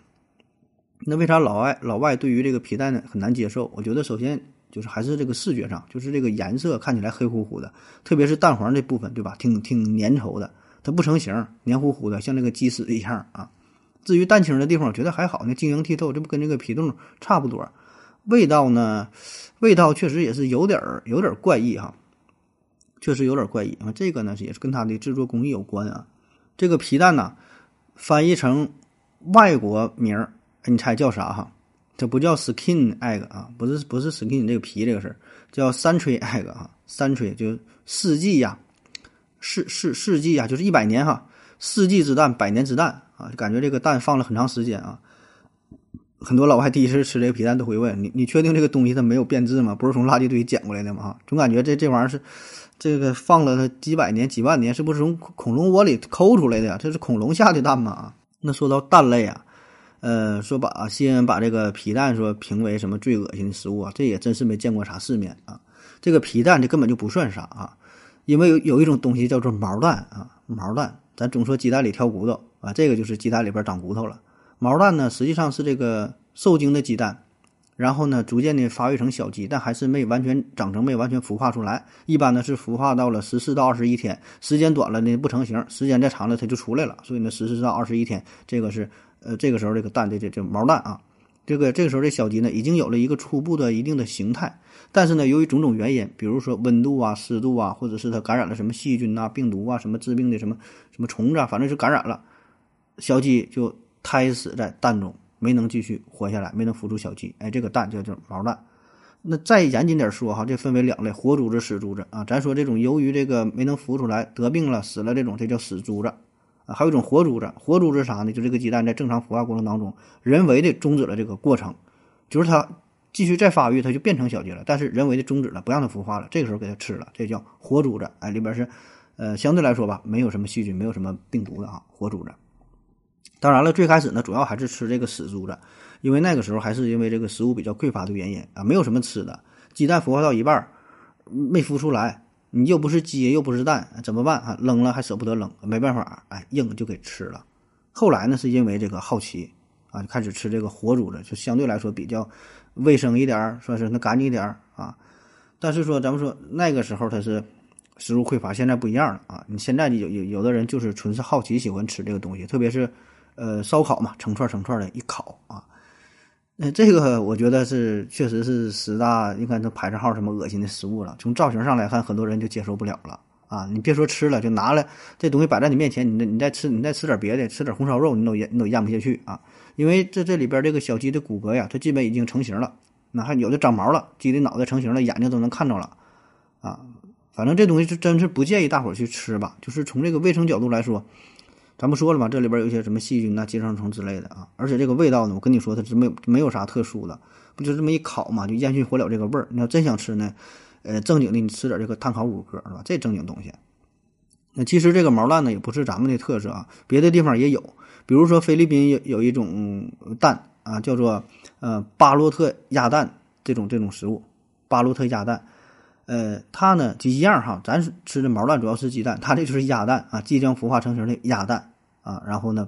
那为啥老外老外对于这个皮蛋呢很难接受？我觉得首先就是还是这个视觉上，就是这个颜色看起来黑乎乎的，特别是蛋黄这部分，对吧？挺挺粘稠的，它不成形，黏糊糊的，像那个鸡屎一样啊。至于蛋清的地方，我觉得还好，那晶莹剔透，这不跟这个皮冻差不多。味道呢，味道确实也是有点儿有点儿怪异哈，确实有点怪异啊。这个呢也是跟它的制作工艺有关啊。这个皮蛋呢，翻译成外国名儿。你猜叫啥哈？这不叫 skin egg 啊，不是不是 skin 这个皮这个事儿，叫三吹 egg 啊，三吹就世纪呀，世世世纪呀，就是一百年哈，世纪之蛋，百年之蛋啊，感觉这个蛋放了很长时间啊。很多老外第一次吃这个皮蛋都会问你：你确定这个东西它没有变质吗？不是从垃圾堆捡过来的吗？哈，总感觉这这玩意儿是这个放了它几百年、几万年，是不是从恐龙窝里抠出来的呀？这是恐龙下的蛋吗？那说到蛋类啊。呃，说把西恩把这个皮蛋说评为什么最恶心的食物啊？这也真是没见过啥世面啊！这个皮蛋这根本就不算啥啊，因为有有一种东西叫做毛蛋啊，毛蛋，咱总说鸡蛋里挑骨头啊，这个就是鸡蛋里边长骨头了。毛蛋呢，实际上是这个受精的鸡蛋，然后呢，逐渐的发育成小鸡，但还是没完全长成，没完全孵化出来。一般呢是孵化到了十四到二十一天，时间短了呢不成形，时间再长了它就出来了。所以呢，十四到二十一天，这个是。呃，这个时候这个蛋的这这毛蛋啊，这个这个时候这小鸡呢已经有了一个初步的一定的形态，但是呢，由于种种原因，比如说温度啊、湿度啊，或者是它感染了什么细菌啊、病毒啊、什么致病的什么什么虫子啊，反正是感染了，小鸡就胎死在蛋中，没能继续活下来，没能孵出小鸡。哎，这个蛋叫做毛蛋。那再严谨点说哈，这分为两类：活珠子、死珠子啊。咱说这种由于这个没能孵出来得病了、死了这种，这叫死珠子。还有一种活珠子，活珠子啥呢？就这个鸡蛋在正常孵化过程当中，人为的终止了这个过程，就是它继续再发育，它就变成小鸡了，但是人为的终止了，不让它孵化了，这个时候给它吃了，这叫活珠子。哎，里边是，呃，相对来说吧，没有什么细菌，没有什么病毒的啊，活珠子。当然了，最开始呢，主要还是吃这个死珠子，因为那个时候还是因为这个食物比较匮乏的原因啊，没有什么吃的，鸡蛋孵化到一半没孵出来。你又不是鸡，又不是蛋，怎么办啊？扔了还舍不得扔，没办法，哎，硬就给吃了。后来呢，是因为这个好奇啊，就开始吃这个活猪了，就相对来说比较卫生一点，说是那干净一点啊。但是说咱们说那个时候它是食物匮乏，现在不一样了啊。你现在有有有的人就是纯是好奇，喜欢吃这个东西，特别是呃烧烤嘛，成串成串的一烤啊。那这个我觉得是，确实是十大应该都排上号什么恶心的食物了。从造型上来看，很多人就接受不了了啊！你别说吃了，就拿了这东西摆在你面前，你你再吃，你再吃点别的，吃点红烧肉，你都咽你都咽不下去啊！因为这这里边这个小鸡的骨骼呀，它基本已经成型了，那还有的长毛了，鸡的脑袋成型了，眼睛都能看着了啊！反正这东西是真是不建议大伙儿去吃吧，就是从这个卫生角度来说。咱不说了吗？这里边有一些什么细菌呐、寄生虫之类的啊，而且这个味道呢，我跟你说它是没没有啥特殊的，不就这么一烤嘛，就烟熏火燎这个味儿。你要真想吃呢，呃，正经的你吃点这个碳烤五哥是吧？这正经东西。那其实这个毛蛋呢，也不是咱们的特色啊，别的地方也有，比如说菲律宾有有一种蛋啊，叫做呃巴洛特鸭蛋这种这种食物，巴洛特鸭蛋。呃，它呢就一样哈，咱吃的毛蛋主要是鸡蛋，它这就是鸭蛋啊，即将孵化成型的鸭蛋啊。然后呢，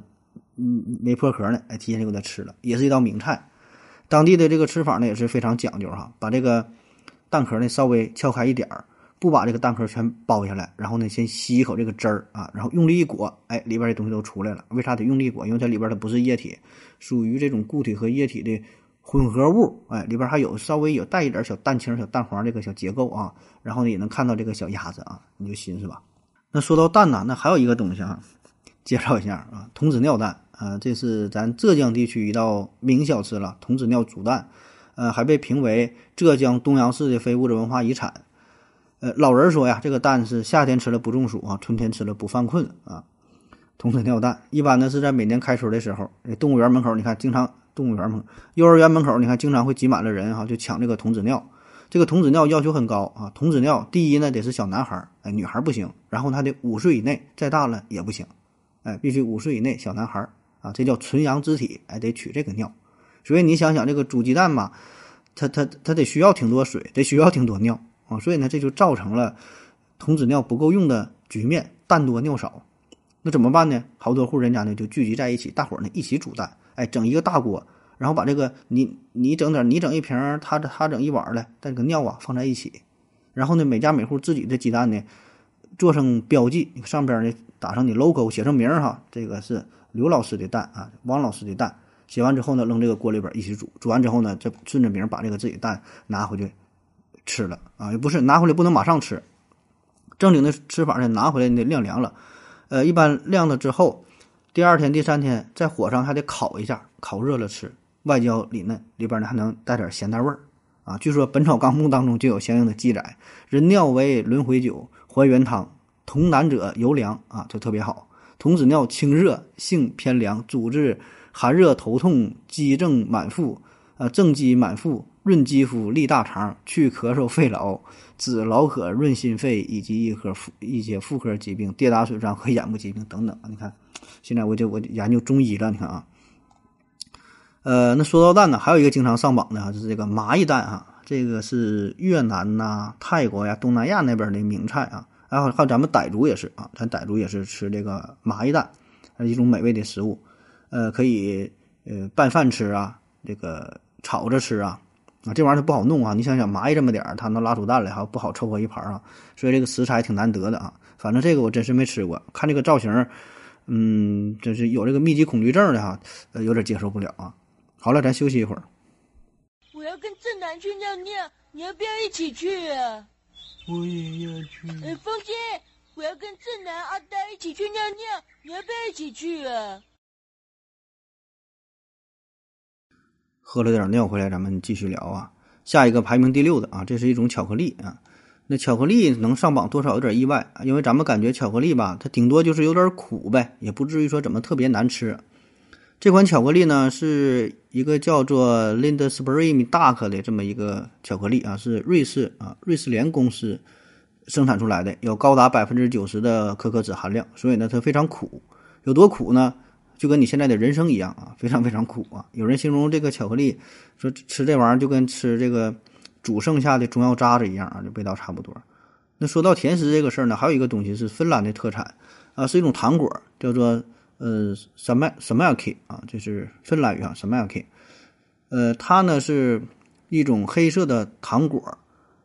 嗯，没破壳呢，哎，提前就给它吃了，也是一道名菜。当地的这个吃法呢也是非常讲究哈，把这个蛋壳呢稍微撬开一点儿，不把这个蛋壳全剥下来，然后呢先吸一口这个汁儿啊，然后用力一裹，哎，里边的东西都出来了。为啥得用力裹？因为它里边它不是液体，属于这种固体和液体的。混合物，哎，里边还有稍微有带一点小蛋清、小蛋黄这个小结构啊，然后呢也能看到这个小鸭子啊，你就寻思吧。那说到蛋呢，那还有一个东西啊，介绍一下啊，童子尿蛋啊，这是咱浙江地区一道名小吃了，童子尿煮蛋，呃，还被评为浙江东阳市的非物质文化遗产。呃，老人说呀，这个蛋是夏天吃了不中暑啊，春天吃了不犯困啊。童子尿蛋一般呢是在每年开春的时候，动物园门口，你看经常。动物园门、幼儿园门口，你看经常会挤满了人哈，就抢这个童子尿。这个童子尿要求很高啊，童子尿第一呢得是小男孩，哎，女孩不行。然后他得五岁以内，再大了也不行，哎，必须五岁以内小男孩啊，这叫纯阳之体，哎，得取这个尿。所以你想想这个煮鸡蛋嘛，它它它得需要挺多水，得需要挺多尿啊，所以呢这就造成了童子尿不够用的局面，蛋多尿少。那怎么办呢？好多户人家呢就聚集在一起，大伙儿呢一起煮蛋。哎，整一个大锅，然后把这个你你整点，你整一瓶，他他整一碗的，这个尿啊放在一起，然后呢，每家每户自己的鸡蛋呢做上标记，上边呢打上你 logo，写上名儿哈，这个是刘老师的蛋啊，王老师的蛋。写完之后呢，扔这个锅里边一起煮，煮完之后呢，再顺着名把这个自己蛋拿回去吃了啊，也不是拿回来不能马上吃，正经的吃法呢，拿回来你得晾凉了，呃，一般晾了之后。第二天、第三天在火上还得烤一下，烤热了吃，外焦里嫩，里边呢还能带点咸淡味儿啊。据说《本草纲目》当中就有相应的记载：人尿为轮回酒，还原汤，童男者尤凉啊，就特别好。童子尿清热，性偏凉，主治寒热头痛、积症满腹啊，正积满腹，润肌肤、利大肠、去咳嗽、肺痨、止劳咳、润心肺，以及一科妇一些妇科疾病、跌打损伤和眼部疾病等等。你看。现在我就我研究中医了，你看啊，呃，那说到蛋呢，还有一个经常上榜的啊，就是这个蚂蚁蛋啊，这个是越南呐、泰国呀、东南亚那边的名菜啊，然后还有咱们傣族也是啊，咱傣族也是吃这个蚂蚁蛋，一种美味的食物，呃，可以呃拌饭吃啊，这个炒着吃啊，啊，这玩意儿它不好弄啊，你想想蚂蚁这么点儿，它能拉出蛋来哈，不好凑合一盘啊，所以这个食材挺难得的啊，反正这个我真是没吃过，看这个造型。嗯，这是有这个密集恐惧症的哈，呃，有点接受不了啊。好了，咱休息一会儿。我要跟正南去尿尿，你要不要一起去啊？我也要去。哎，风姐，我要跟正南、阿呆一起去尿尿，你要不要一起去啊？喝了点尿回来，咱们继续聊啊。下一个排名第六的啊，这是一种巧克力啊。那巧克力能上榜，多少有点意外因为咱们感觉巧克力吧，它顶多就是有点苦呗，也不至于说怎么特别难吃。这款巧克力呢，是一个叫做 Lindspring Dark 的这么一个巧克力啊，是瑞士啊瑞士莲公司生产出来的，有高达百分之九十的可可脂含量，所以呢它非常苦。有多苦呢？就跟你现在的人生一样啊，非常非常苦啊。有人形容这个巧克力，说吃这玩意儿就跟吃这个。煮剩下的中药渣子一样啊，这味道差不多。那说到甜食这个事儿呢，还有一个东西是芬兰的特产啊，是一种糖果，叫做呃什么什么 k 啊，就是芬兰语啊什么 k 呃，它呢是一种黑色的糖果，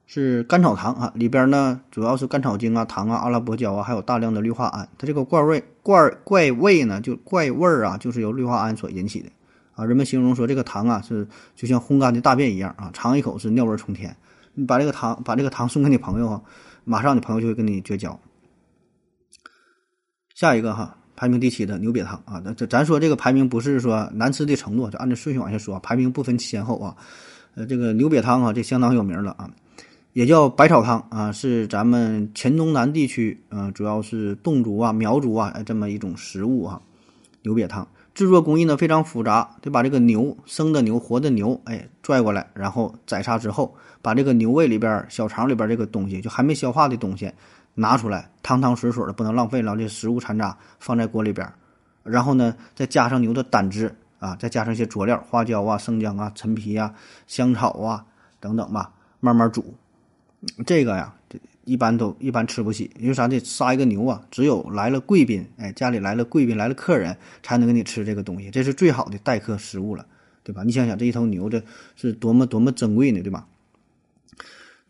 是甘草糖啊，里边呢主要是甘草精啊、糖啊、阿拉伯胶啊，还有大量的氯化铵。它这个怪味怪怪味呢，就怪味儿啊，就是由氯化铵所引起的。啊，人们形容说这个糖啊是就像烘干的大便一样啊，尝一口是尿味冲天。你把这个糖把这个糖送给你朋友啊，马上你朋友就会跟你绝交。下一个哈，排名第七的牛瘪汤啊，那这咱说这个排名不是说难吃的程度，就按照顺序往下说，排名不分先后啊。呃，这个牛瘪汤啊，这相当有名了啊，也叫百草汤啊，是咱们黔东南地区啊，主要是侗族啊、苗族啊这么一种食物啊，牛瘪汤。制作工艺呢非常复杂，得把这个牛生的牛、活的牛，哎，拽过来，然后宰杀之后，把这个牛胃里边、小肠里边这个东西，就还没消化的东西拿出来，汤汤水水的，不能浪费了。这食物残渣放在锅里边，然后呢，再加上牛的胆汁啊，再加上一些佐料，花椒啊、生姜啊、陈皮啊、香草啊，等等吧，慢慢煮。这个呀，一般都一般吃不起，因为啥呢？杀一个牛啊，只有来了贵宾，哎，家里来了贵宾，来了客人，才能给你吃这个东西，这是最好的待客食物了，对吧？你想想，这一头牛，这是多么多么珍贵呢，对吧？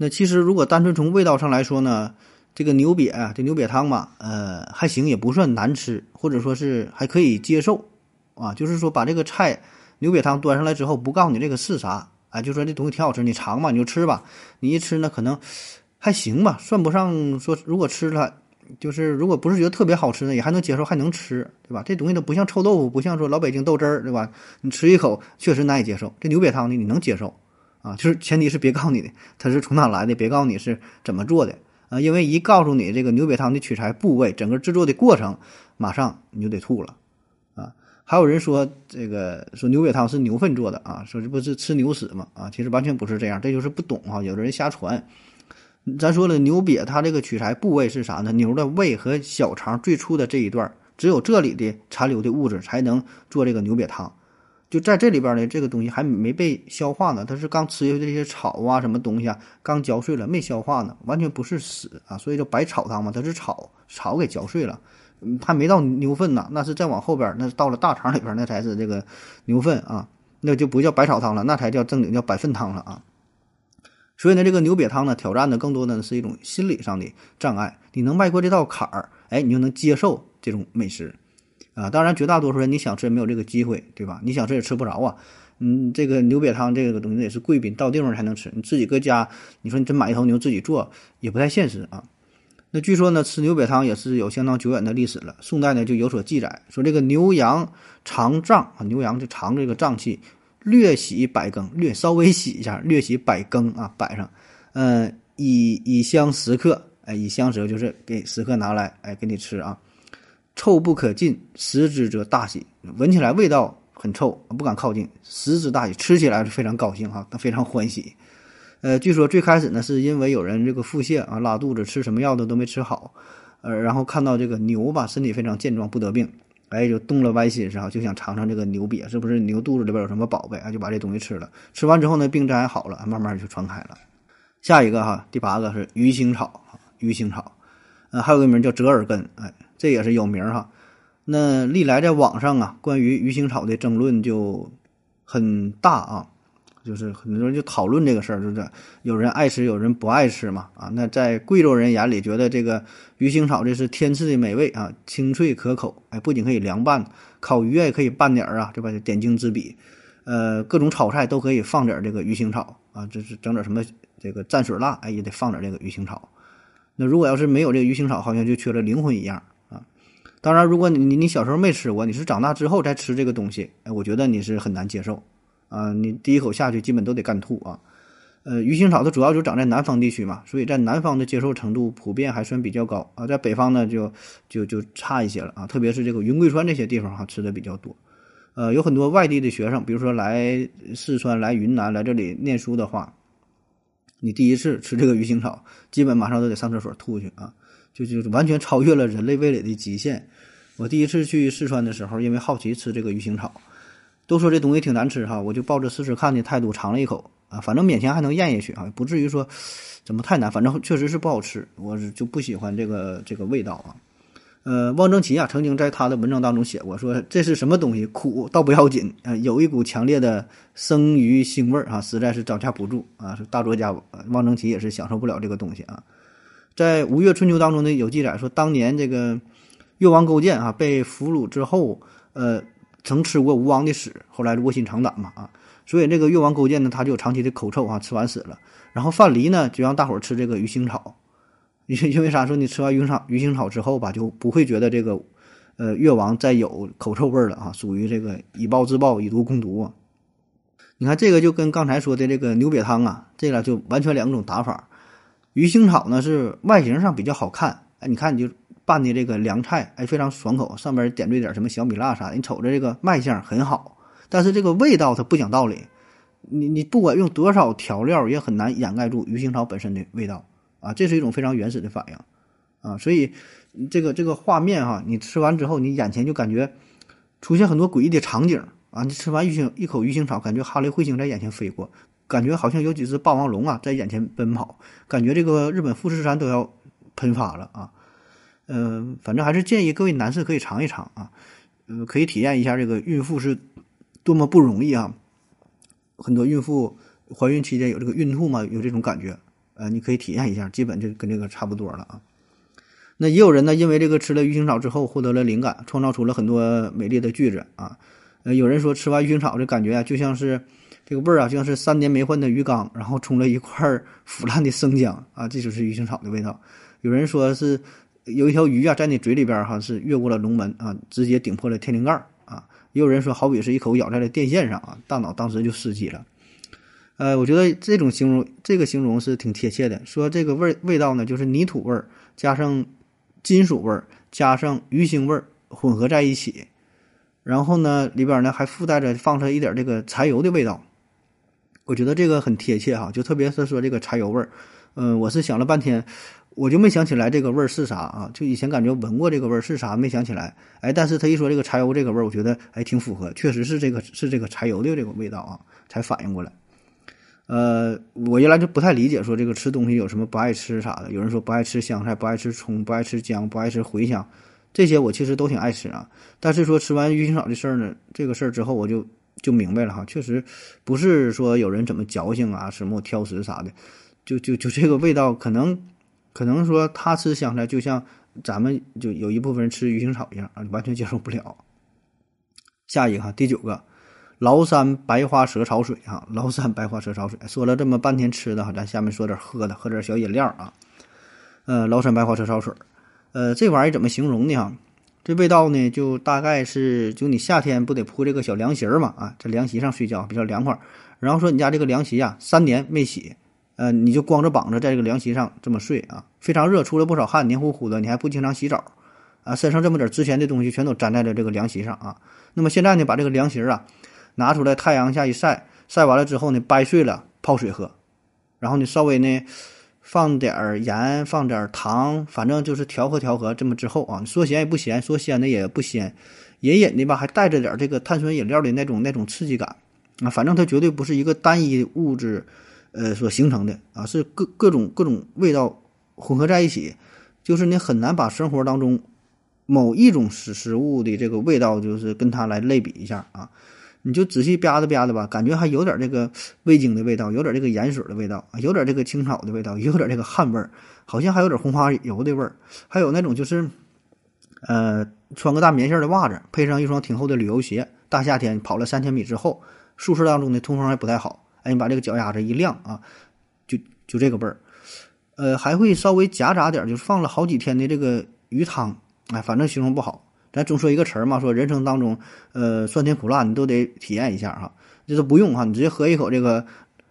那其实如果单纯从味道上来说呢，这个牛瘪啊，这牛瘪汤嘛，呃，还行，也不算难吃，或者说是还可以接受啊。就是说把这个菜牛瘪汤端上来之后，不告诉你这个是啥，啊，就说这东西挺好吃，你尝吧，你就吃吧。你一吃呢，可能还行吧，算不上说如果吃了，就是如果不是觉得特别好吃呢，也还能接受，还能吃，对吧？这东西都不像臭豆腐，不像说老北京豆汁儿，对吧？你吃一口确实难以接受，这牛瘪汤呢，你能接受。啊，就是前提是别告诉你的它是从哪来的，别告诉你是怎么做的啊，因为一告诉你这个牛瘪汤的取材部位、整个制作的过程，马上你就得吐了啊。还有人说这个说牛瘪汤是牛粪做的啊，说这不是吃牛屎吗？啊，其实完全不是这样，这就是不懂啊，有的人瞎传。咱说了，牛瘪它这个取材部位是啥呢？牛的胃和小肠最初的这一段，只有这里的残留的物质才能做这个牛瘪汤。就在这里边呢，这个东西还没被消化呢，它是刚吃下去这些草啊，什么东西啊，刚嚼碎了，没消化呢，完全不是屎啊，所以叫白草汤嘛，它是草草给嚼碎了，嗯，还没到牛粪呢，那是再往后边，那到了大肠里边，那才是这个牛粪啊，那就不叫白草汤了，那才叫正经叫白粪汤了啊。所以呢，这个牛瘪汤呢，挑战的更多的是一种心理上的障碍，你能迈过这道坎儿，哎，你就能接受这种美食。啊，当然，绝大多数人你想吃也没有这个机会，对吧？你想吃也吃不着啊。嗯，这个牛瘪汤这个东西也是贵宾到地方才能吃，你自己搁家，你说你真买一头牛自己做也不太现实啊。那据说呢，吃牛瘪汤也是有相当久远的历史了。宋代呢就有所记载，说这个牛羊肠脏啊，牛羊就肠这个脏器，略洗百羹，略稍微洗一下，略洗百羹啊，摆上，嗯，以以香食客，哎，以香食就是给食客拿来，哎，给你吃啊。臭不可近，食之则大喜。闻起来味道很臭，不敢靠近；食之大喜，吃起来是非常高兴哈，非常欢喜。呃，据说最开始呢，是因为有人这个腹泻啊，拉肚子，吃什么药的都没吃好，呃，然后看到这个牛吧，身体非常健壮，不得病，哎，就动了歪心思啊，就想尝尝这个牛瘪，是不是牛肚子里边有什么宝贝啊？就把这东西吃了。吃完之后呢，病灾好了，慢慢就传开了。下一个哈，第八个是鱼腥草，鱼腥草，呃，还有个名叫折耳根，哎。这也是有名哈，那历来在网上啊，关于鱼腥草的争论就很大啊，就是很多人就讨论这个事儿，就是有人爱吃，有人不爱吃嘛啊。那在贵州人眼里，觉得这个鱼腥草这是天赐的美味啊，清脆可口，哎，不仅可以凉拌，烤鱼也可以拌点儿啊，对吧？点睛之笔，呃，各种炒菜都可以放点这个鱼腥草啊，这是整点什么这个蘸水辣，哎，也得放点这个鱼腥草。那如果要是没有这个鱼腥草，好像就缺了灵魂一样。当然，如果你你小时候没吃过，你是长大之后再吃这个东西，哎，我觉得你是很难接受，啊，你第一口下去基本都得干吐啊。呃，鱼腥草它主要就长在南方地区嘛，所以在南方的接受程度普遍还算比较高啊，在北方呢就就就差一些了啊，特别是这个云贵川这些地方哈吃的比较多。呃，有很多外地的学生，比如说来四川、来云南来这里念书的话，你第一次吃这个鱼腥草，基本马上都得上厕所吐去啊。就就完全超越了人类味蕾的极限。我第一次去四川的时候，因为好奇吃这个鱼腥草，都说这东西挺难吃哈，我就抱着试试看的态度尝了一口啊，反正勉强还能咽下去啊，不至于说怎么太难，反正确实是不好吃，我就不喜欢这个这个味道啊。呃，汪曾祺啊曾经在他的文章当中写过，说这是什么东西，苦倒不要紧啊，有一股强烈的生鱼腥味儿啊，实在是招架不住啊。大作家汪曾祺也是享受不了这个东西啊。在《吴越春秋》当中呢，有记载说，当年这个越王勾践啊被俘虏之后，呃，曾吃过吴王的屎，后来卧薪尝胆嘛啊，所以这个越王勾践呢，他就有长期的口臭啊，吃完屎了。然后范蠡呢，就让大伙儿吃这个鱼腥草，因因为啥？说你吃完鱼腥鱼腥草之后吧，就不会觉得这个呃越王再有口臭味了啊，属于这个以暴制暴，以毒攻毒啊。你看这个就跟刚才说的这个牛瘪汤啊，这个就完全两种打法。鱼腥草呢是外形上比较好看，哎，你看你就拌的这个凉菜，哎，非常爽口，上边点缀点什么小米辣啥的，你瞅着这个卖相很好，但是这个味道它不讲道理，你你不管用多少调料也很难掩盖住鱼腥草本身的味道。啊，这是一种非常原始的反应。啊，所以这个这个画面哈，你吃完之后你眼前就感觉出现很多诡异的场景。啊，你吃完鱼腥一口鱼腥草，感觉哈雷彗星在眼前飞过。感觉好像有几只霸王龙啊在眼前奔跑，感觉这个日本富士山都要喷发了啊。嗯，反正还是建议各位男士可以尝一尝啊，呃，可以体验一下这个孕妇是多么不容易啊。很多孕妇怀孕期间有这个孕吐嘛，有这种感觉，呃，你可以体验一下，基本就跟这个差不多了啊。那也有人呢，因为这个吃了鱼腥草之后获得了灵感，创造出了很多美丽的句子啊。呃，有人说吃完鱼腥草的感觉啊，就像是这个味儿啊，就像是三年没换的鱼缸，然后冲了一块腐烂的生姜啊，这就是鱼腥草的味道。有人说是。有一条鱼啊，在你嘴里边哈是越过了龙门啊，直接顶破了天灵盖啊。也有人说，好比是一口咬在了电线上啊，大脑当时就死机了。呃，我觉得这种形容，这个形容是挺贴切的。说这个味味道呢，就是泥土味儿加上金属味儿加上鱼腥味儿混合在一起，然后呢里边呢还附带着放上一点这个柴油的味道。我觉得这个很贴切哈，就特别是说这个柴油味儿。嗯，我是想了半天。我就没想起来这个味儿是啥啊？就以前感觉闻过这个味儿是啥，没想起来。哎，但是他一说这个柴油这个味儿，我觉得哎挺符合，确实是这个是这个柴油的这个味道啊，才反应过来。呃，我原来就不太理解，说这个吃东西有什么不爱吃啥的。有人说不爱吃香菜，不爱吃葱，不爱吃姜，不爱吃茴香，这些我其实都挺爱吃啊。但是说吃完鱼腥草的事儿呢，这个事儿之后我就就明白了哈，确实不是说有人怎么矫情啊，什么挑食啥的，就就就这个味道可能。可能说他吃香菜就像咱们就有一部分人吃鱼腥草一样啊，完全接受不了。下一个哈，第九个，崂山白花蛇草水哈，崂山白花蛇草水。说了这么半天吃的哈，咱下面说点喝的，喝点小饮料啊。呃，崂山白花蛇草水，呃，这玩意儿怎么形容呢？这味道呢，就大概是就你夏天不得铺这个小凉席嘛啊，在凉席上睡觉比较凉快。然后说你家这个凉席呀，三年没洗。呃，你就光着膀子在这个凉席上这么睡啊，非常热，出了不少汗，黏糊糊的，你还不经常洗澡，啊，身上这么点值钱的东西全都粘在了这个凉席上啊。那么现在呢，把这个凉席啊拿出来，太阳下一晒，晒完了之后呢，掰碎了泡水喝，然后呢稍微呢放点儿盐，放点儿糖，反正就是调和调和，这么之后啊，说咸也不咸，说鲜的也不鲜，隐隐的吧还带着点这个碳酸饮料的那种那种刺激感啊，反正它绝对不是一个单一物质。呃，所形成的啊，是各各种各种味道混合在一起，就是你很难把生活当中某一种食食物的这个味道，就是跟它来类比一下啊。你就仔细吧嗒吧嗒吧，感觉还有点这个味精的味道，有点这个盐水的味道，有点这个青草的味道，有点这个汗味儿，好像还有点红花油的味儿，还有那种就是，呃，穿个大棉线的袜子，配上一双挺厚的旅游鞋，大夏天跑了三千米之后，宿舍当中的通风还不太好。你把这个脚丫子一晾啊，就就这个味儿，呃，还会稍微夹杂点，就是放了好几天的这个鱼汤，哎，反正形容不好。咱总说一个词儿嘛，说人生当中，呃，酸甜苦辣你都得体验一下哈。这都不用哈，你直接喝一口这个，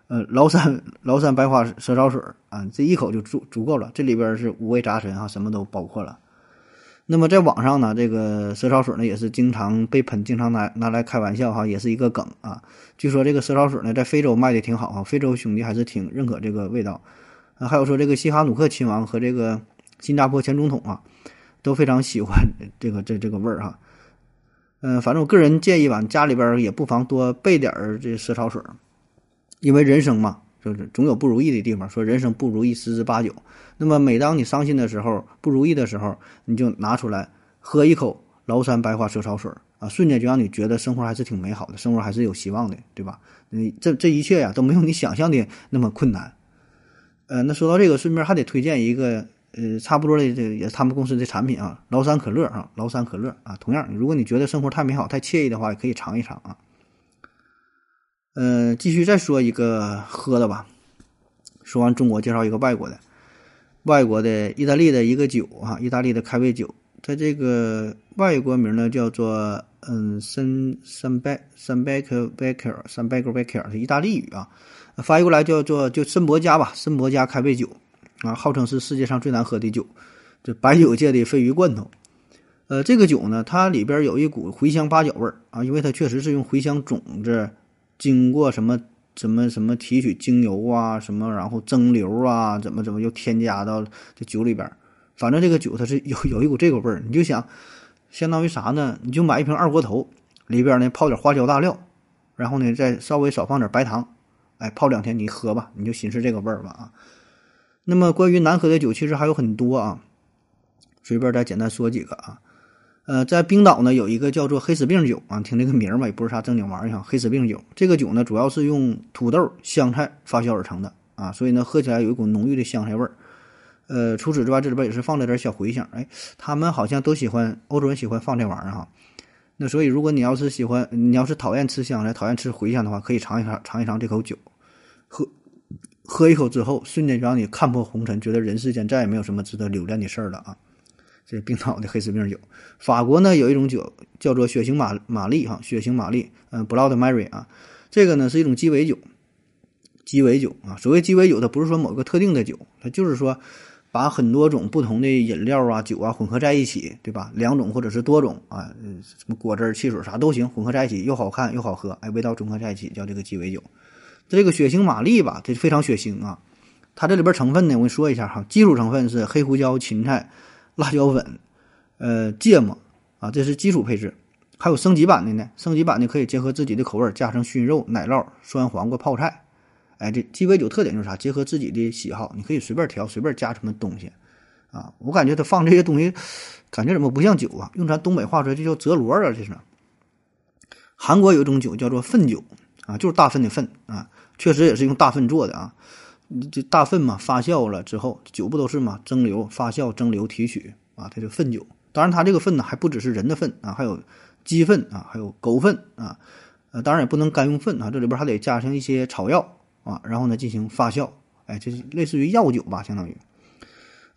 呃，崂山崂山白花蛇草水啊，这一口就足足够了。这里边是五味杂陈哈，什么都包括了。那么在网上呢，这个蛇草水呢也是经常被喷，经常拿拿来开玩笑哈，也是一个梗啊。据说这个蛇草水呢在非洲卖的挺好啊，非洲兄弟还是挺认可这个味道。啊，还有说这个西哈努克亲王和这个新加坡前总统啊都非常喜欢这个这这个味儿哈。嗯，反正我个人建议吧，家里边也不妨多备点儿这蛇草水，因为人生嘛。就是总有不如意的地方，说人生不如意十之八九。那么每当你伤心的时候、不如意的时候，你就拿出来喝一口崂山白花蛇草水啊，瞬间就让你觉得生活还是挺美好的，生活还是有希望的，对吧？你，这这一切呀都没有你想象的那么困难。呃，那说到这个，顺便还得推荐一个呃差不多的这也是他们公司的产品啊，崂山可乐啊，崂山可乐啊，同样，如果你觉得生活太美好、太惬意的话，也可以尝一尝啊。呃，继续再说一个喝的吧。说完中国，介绍一个外国的，外国的意大利的一个酒啊，意大利的开胃酒。它这个外国名呢叫做嗯森森拜森拜克贝克尔森拜克贝克尔是意大利语啊，翻译过来叫做就森博加吧，森博加开胃酒啊，号称是世界上最难喝的酒，这白酒界的鲱鱼罐头。呃，这个酒呢，它里边有一股茴香八角味儿啊，因为它确实是用茴香种子。经过什么什么什么提取精油啊，什么然后蒸馏啊，怎么怎么又添加到这酒里边儿？反正这个酒它是有有一股这个味儿。你就想，相当于啥呢？你就买一瓶二锅头，里边呢泡点花椒大料，然后呢再稍微少放点白糖，哎，泡两天你喝吧，你就寻思这个味儿吧啊。那么关于难喝的酒，其实还有很多啊，随便再简单说几个啊。呃，在冰岛呢有一个叫做黑死病酒啊，听这个名儿吧，也不是啥正经玩意儿。黑死病酒这个酒呢，主要是用土豆、香菜发酵而成的啊，所以呢喝起来有一股浓郁的香菜味儿。呃，除此之外，这里边也是放了点小茴香。哎，他们好像都喜欢欧洲人喜欢放这玩意儿哈。那所以如果你要是喜欢，你要是讨厌吃香菜、讨厌吃茴香的话，可以尝一尝尝一尝这口酒，喝喝一口之后，瞬间让你看破红尘，觉得人世间再也没有什么值得留恋的事儿了啊。这冰岛的黑死病酒，法国呢有一种酒叫做血腥玛玛丽哈，血腥玛丽，嗯，Blood Mary 啊，这个呢是一种鸡尾酒，鸡尾酒啊，所谓鸡尾酒，它不是说某个特定的酒，它就是说把很多种不同的饮料啊、酒啊混合在一起，对吧？两种或者是多种啊，什么果汁、汽水啥都行，混合在一起又好看又好喝，哎，味道综合在一起叫这个鸡尾酒。这个血腥玛丽吧，这非常血腥啊，它这里边成分呢，我跟你说一下哈，基础成分是黑胡椒、芹菜。辣椒粉，呃，芥末啊，这是基础配置。还有升级版的呢，升级版的可以结合自己的口味，加上熏肉、奶酪、酸黄瓜、泡菜。哎，这鸡尾酒特点就是啥？结合自己的喜好，你可以随便调，随便加什么东西啊。我感觉他放这些东西，感觉怎么不像酒啊？用咱东北话说，这叫泽罗啊，这是。韩国有一种酒叫做粪酒啊，就是大粪的粪啊，确实也是用大粪做的啊。这大粪嘛，发酵了之后，酒不都是嘛？蒸馏、发酵、蒸馏、提取啊，它就粪酒。当然，它这个粪呢，还不只是人的粪啊，还有鸡粪啊，还有狗粪啊。呃，当然也不能干用粪啊，这里边还得加上一些草药啊，然后呢进行发酵。哎，这是类似于药酒吧，相当于。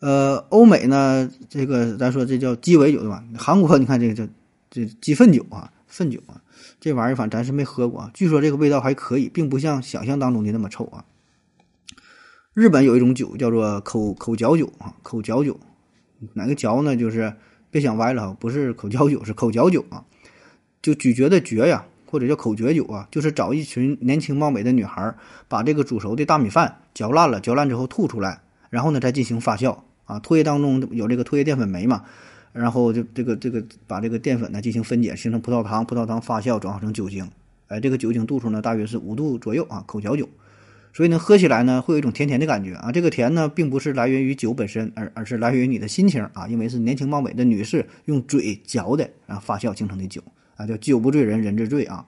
呃，欧美呢，这个咱说这叫鸡尾酒对吧？韩国 你看这个叫这鸡粪酒啊，粪酒啊，这玩意儿反正咱是没喝过啊。据说这个味道还可以，并不像想象当中的那么臭啊。日本有一种酒叫做口口嚼酒啊，口嚼酒，哪个嚼呢？就是别想歪了啊，不是口嚼酒，是口嚼酒啊，就咀嚼的嚼呀，或者叫口嚼酒啊，就是找一群年轻貌美的女孩，把这个煮熟的大米饭嚼烂了，嚼烂之后吐出来，然后呢再进行发酵啊，唾液当中有这个唾液淀粉酶嘛，然后就这个这个把这个淀粉呢进行分解，形成葡萄糖，葡萄糖发酵转化成酒精，哎，这个酒精度数呢大约是五度左右啊，口嚼酒。所以呢，喝起来呢会有一种甜甜的感觉啊。这个甜呢，并不是来源于酒本身，而而是来源于你的心情啊。因为是年轻貌美的女士用嘴嚼的啊发酵形成的酒啊，叫酒不醉人人自醉啊。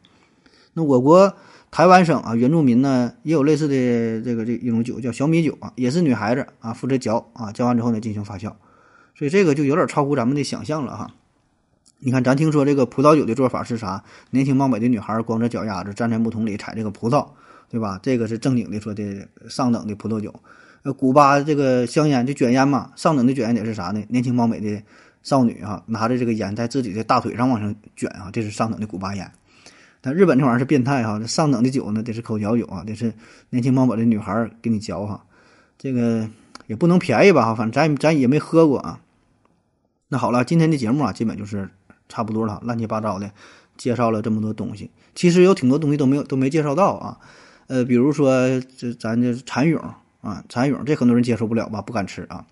那我国台湾省啊，原住民呢也有类似的这个这一种酒，叫小米酒啊，也是女孩子啊负责嚼啊，嚼完之后呢进行发酵。所以这个就有点超乎咱们的想象了哈。你看，咱听说这个葡萄酒的做法是啥？年轻貌美的女孩光着脚丫子站在木桶里采这个葡萄。对吧？这个是正经的说的上等的葡萄酒，呃，古巴这个香烟就卷烟嘛，上等的卷烟得是啥呢？年轻貌美的少女啊，拿着这个烟在自己的大腿上往上卷啊，这是上等的古巴烟。但日本这玩意儿是变态哈，这上等的酒呢得是口嚼酒啊，得是年轻貌美的女孩给你嚼哈，这个也不能便宜吧哈，反正咱咱也没喝过啊。那好了，今天的节目啊，基本就是差不多了，乱七八糟的介绍了这么多东西，其实有挺多东西都没有都没介绍到啊。呃，比如说这咱这蚕蛹啊，蚕蛹这很多人接受不了吧，不敢吃啊。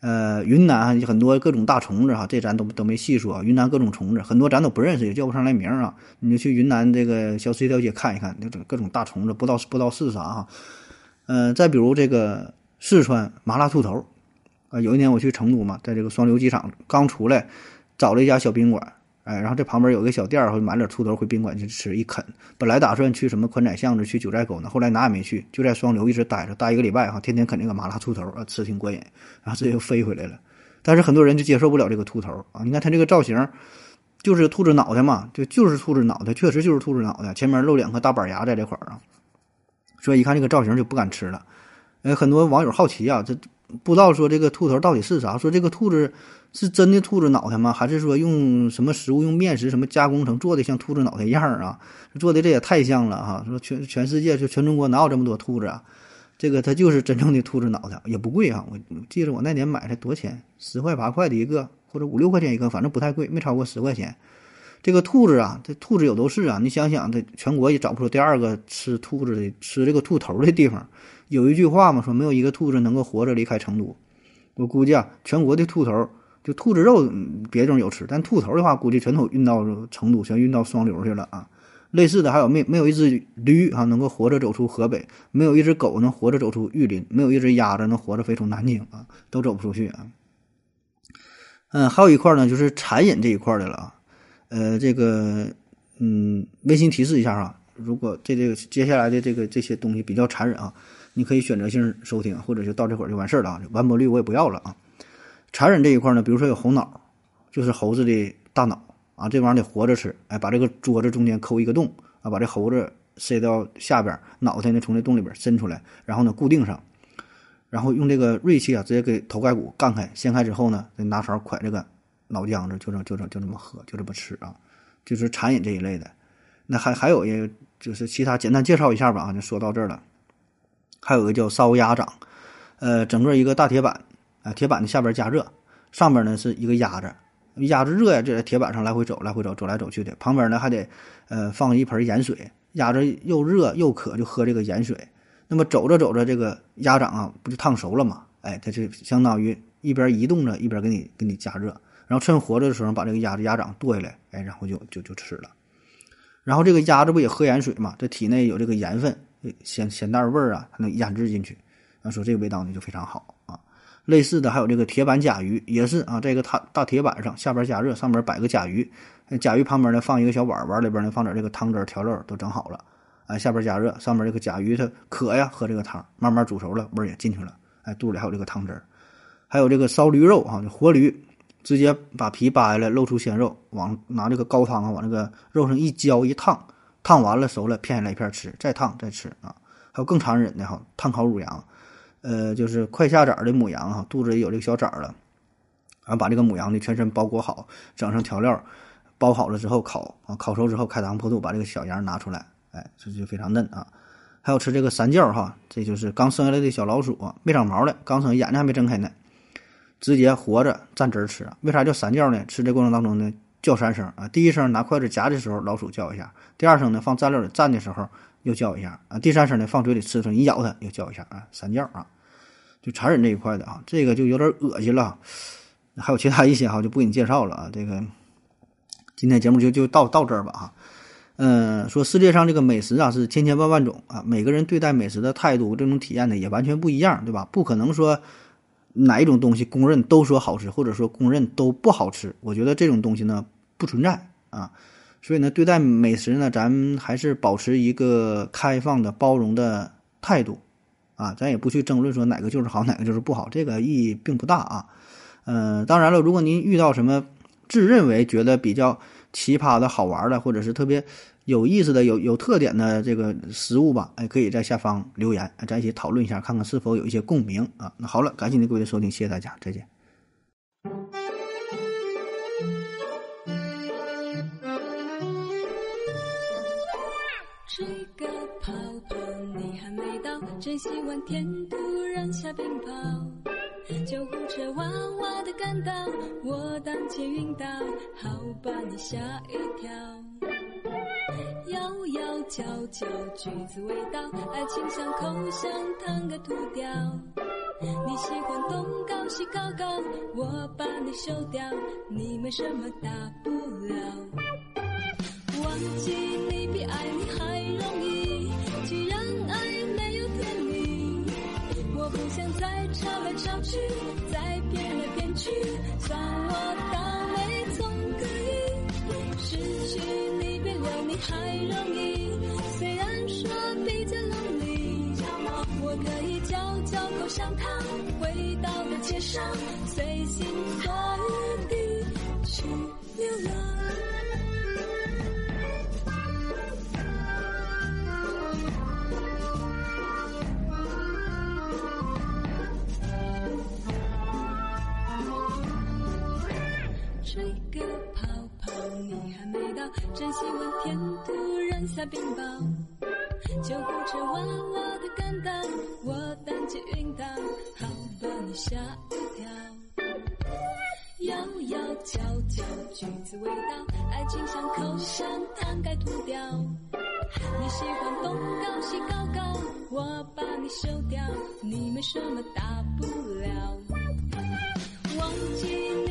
呃，云南很多各种大虫子哈，这咱都都没细说。云南各种虫子很多，咱都不认识，也叫不上来名啊。你就去云南这个小吃一条街看一看，那种各种大虫子，不知道不知道是啥哈。嗯，再比如这个四川麻辣兔头啊，有一年我去成都嘛，在这个双流机场刚出来，找了一家小宾馆。哎，然后这旁边有个小店儿，会买点兔头回宾馆去吃一啃。本来打算去什么宽窄巷子、去九寨沟呢，后来哪也没去，就在双流一直待着，待一个礼拜哈，天天啃这个麻辣兔头啊，吃挺过瘾。然后这又飞回来了，但是很多人就接受不了这个兔头啊。你看它这个造型，就是兔子脑袋嘛，就就是兔子脑袋，确实就是兔子脑袋，前面露两颗大板牙在这块儿啊，所以一看这个造型就不敢吃了。呃，很多网友好奇啊，这不知道说这个兔头到底是啥，说这个兔子。是真的兔子脑袋吗？还是说用什么食物用面食什么加工成做的像兔子脑袋样儿啊？做的这也太像了哈！说全全世界就全中国哪有这么多兔子啊？这个它就是真正的兔子脑袋，也不贵啊！我记得我那年买的多钱？十块八块的一个，或者五六块钱一个，反正不太贵，没超过十块钱。这个兔子啊，这兔子有都是啊！你想想，这全国也找不出第二个吃兔子的、吃这个兔头的地方。有一句话嘛，说没有一个兔子能够活着离开成都。我估计啊，全国的兔头。就兔子肉，别地方有吃，但兔头的话，估计全都运到成都，全运到双流去了啊！类似的还有没没有一只驴啊能够活着走出河北，没有一只狗能活着走出玉林，没有一只鸭子能活着飞出南京啊，都走不出去啊。嗯，还有一块呢，就是残忍这一块的了啊。呃，这个嗯，温馨提示一下啊，如果这这个接下来的这个这些东西比较残忍啊，你可以选择性收听，或者就到这会儿就完事儿了啊，完播率我也不要了啊。残忍这一块呢，比如说有猴脑，就是猴子的大脑。啊，这玩意儿得活着吃，哎，把这个桌子中间抠一个洞啊，把这猴子塞到下边，脑袋呢从这洞里边伸出来，然后呢固定上，然后用这个锐器啊直接给头盖骨干开，掀开之后呢，再拿勺㧟这个脑浆子，就这就这就这么喝，就这么吃啊，就是残忍这一类的。那还还有一个就是其他简单介绍一下吧啊，就说到这儿了。还有个叫烧鸭掌，呃，整个一个大铁板啊，铁板的下边加热，上边呢是一个鸭子。鸭子热呀，就在铁板上来回走，来回走，走来走去的。旁边呢还得，呃，放一盆盐水。鸭子又热又渴，就喝这个盐水。那么走着走着，这个鸭掌啊，不就烫熟了嘛？哎，它就相当于一边移动着，一边给你给你加热。然后趁活着的时候，把这个鸭子鸭掌剁下来，哎，然后就就就吃了。然后这个鸭子不也喝盐水嘛？这体内有这个盐分，咸咸淡味儿啊，它能腌制进去。啊，说这个味道呢就非常好。类似的还有这个铁板甲鱼，也是啊，这个大大铁板上下边加热，上边摆个甲鱼，甲鱼旁边呢放一个小碗，碗里边呢放点这个汤汁调料都整好了，哎，下边加热，上面这个甲鱼它渴呀，喝这个汤，慢慢煮熟了，味儿也进去了，哎，肚里还有这个汤汁。还有这个烧驴肉啊，活驴，直接把皮扒下来，露出鲜肉，往拿这个高汤啊往这个肉上一浇一烫，烫完了熟了，片下来一片吃，再烫再吃啊。还有更残忍的哈，炭烤乳羊。呃，就是快下崽的母羊哈，肚子里有这个小崽了，然后把这个母羊的全身包裹好，整上调料，包好了之后烤啊，烤熟之后开膛破肚，把这个小羊拿出来，哎，这就非常嫩啊。还有吃这个三叫哈，这就是刚生下来的小老鼠，没长毛的，刚生眼睛还没睁开呢，直接活着蘸汁儿吃。为啥叫三叫呢？吃这过程当中呢，叫三声啊，第一声拿筷子夹的时候老鼠叫一下，第二声呢放蘸料里蘸的时候又叫一下啊，第三声呢放嘴里吃的时候你咬它又叫一下啊，三叫啊。就残忍这一块的啊，这个就有点恶心了。还有其他一些哈，就不给你介绍了啊。这个今天节目就就到到这儿吧哈。嗯，说世界上这个美食啊是千千万万种啊，每个人对待美食的态度、这种体验呢也完全不一样，对吧？不可能说哪一种东西公认都说好吃，或者说公认都不好吃。我觉得这种东西呢不存在啊。所以呢，对待美食呢，咱还是保持一个开放的、包容的态度。啊，咱也不去争论说哪个就是好，哪个就是不好，这个意义并不大啊。嗯，当然了，如果您遇到什么自认为觉得比较奇葩的好玩的，或者是特别有意思的、有有特点的这个食物吧，哎，可以在下方留言，咱一起讨论一下，看看是否有一些共鸣啊。那好了，感谢您各位的收听，谢谢大家，再见。真希望天突然下冰雹，救护车哇哇的赶到，我当前晕倒，好把你吓一跳。摇摇角角，橘子味道，爱情像口香糖给吐掉。你喜欢东高西高高，我把你收掉，你没什么大不了。忘记你比爱你还容易，既然。我不想再吵来吵去，再骗来骗去，算我倒霉总可以。失去你比留你还容易，虽然说比较 lonely，我可以嚼嚼口香糖，回到的街上，随心所欲地去流浪。味道，真希望天突然下冰雹。救护车哇哇的赶到，我当街晕倒，好把你吓一跳。摇摇角角，橘子味道，爱情像口香糖该吐掉。你喜欢东高西高高，我把你收掉，你没什么大不了。忘记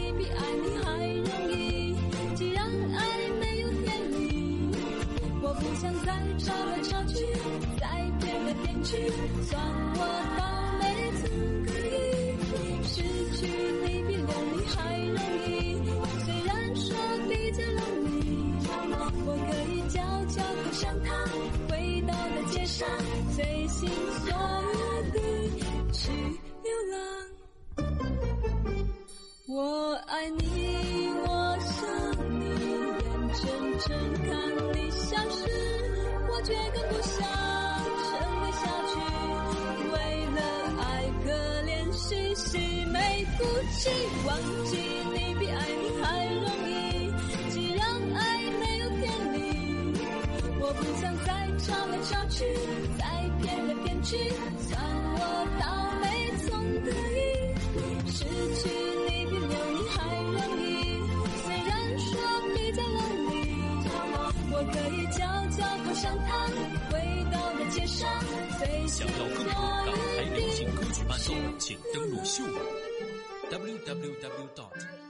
算我倒霉，走运，失去你比留你还容易。虽然说比较冷迷，我可以悄悄走向他，回到了街上，随心所欲地去流浪。我爱你，我想你，眼睁睁。忘记你比爱你还容易。既然爱没有天理，我不想再吵来吵去，再骗来骗去，算我倒霉总得意。失去你比留你还容易，虽然说比较 lonely，我可以悄悄过上它，回到大街上，随想心要更多港台流行歌曲伴奏，请登录秀网 www.dot